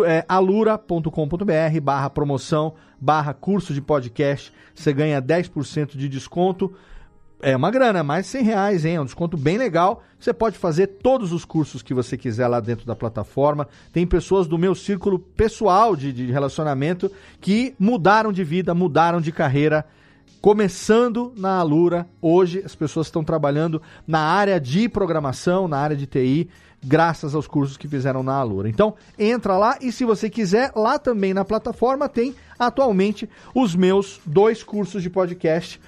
é, alura.com.br barra promoção barra curso de podcast, você ganha 10% de desconto. É uma grana, mais 100 reais, hein? É um desconto bem legal. Você pode fazer todos os cursos que você quiser lá dentro da plataforma. Tem pessoas do meu círculo pessoal de, de relacionamento que mudaram de vida, mudaram de carreira começando na Alura. Hoje as pessoas estão trabalhando na área de programação, na área de TI, graças aos cursos que fizeram na Alura. Então, entra lá e se você quiser, lá também na plataforma tem atualmente os meus dois cursos de podcast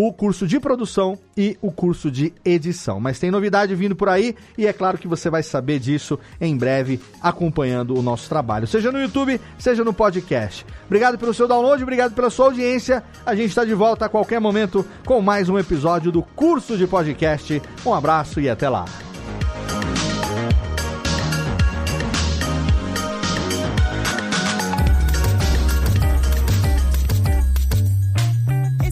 o curso de produção e o curso de edição. Mas tem novidade vindo por aí e é claro que você vai saber disso em breve acompanhando o nosso trabalho, seja no YouTube, seja no podcast. Obrigado pelo seu download, obrigado pela sua audiência. A gente está de volta a qualquer momento com mais um episódio do curso de podcast. Um abraço e até lá.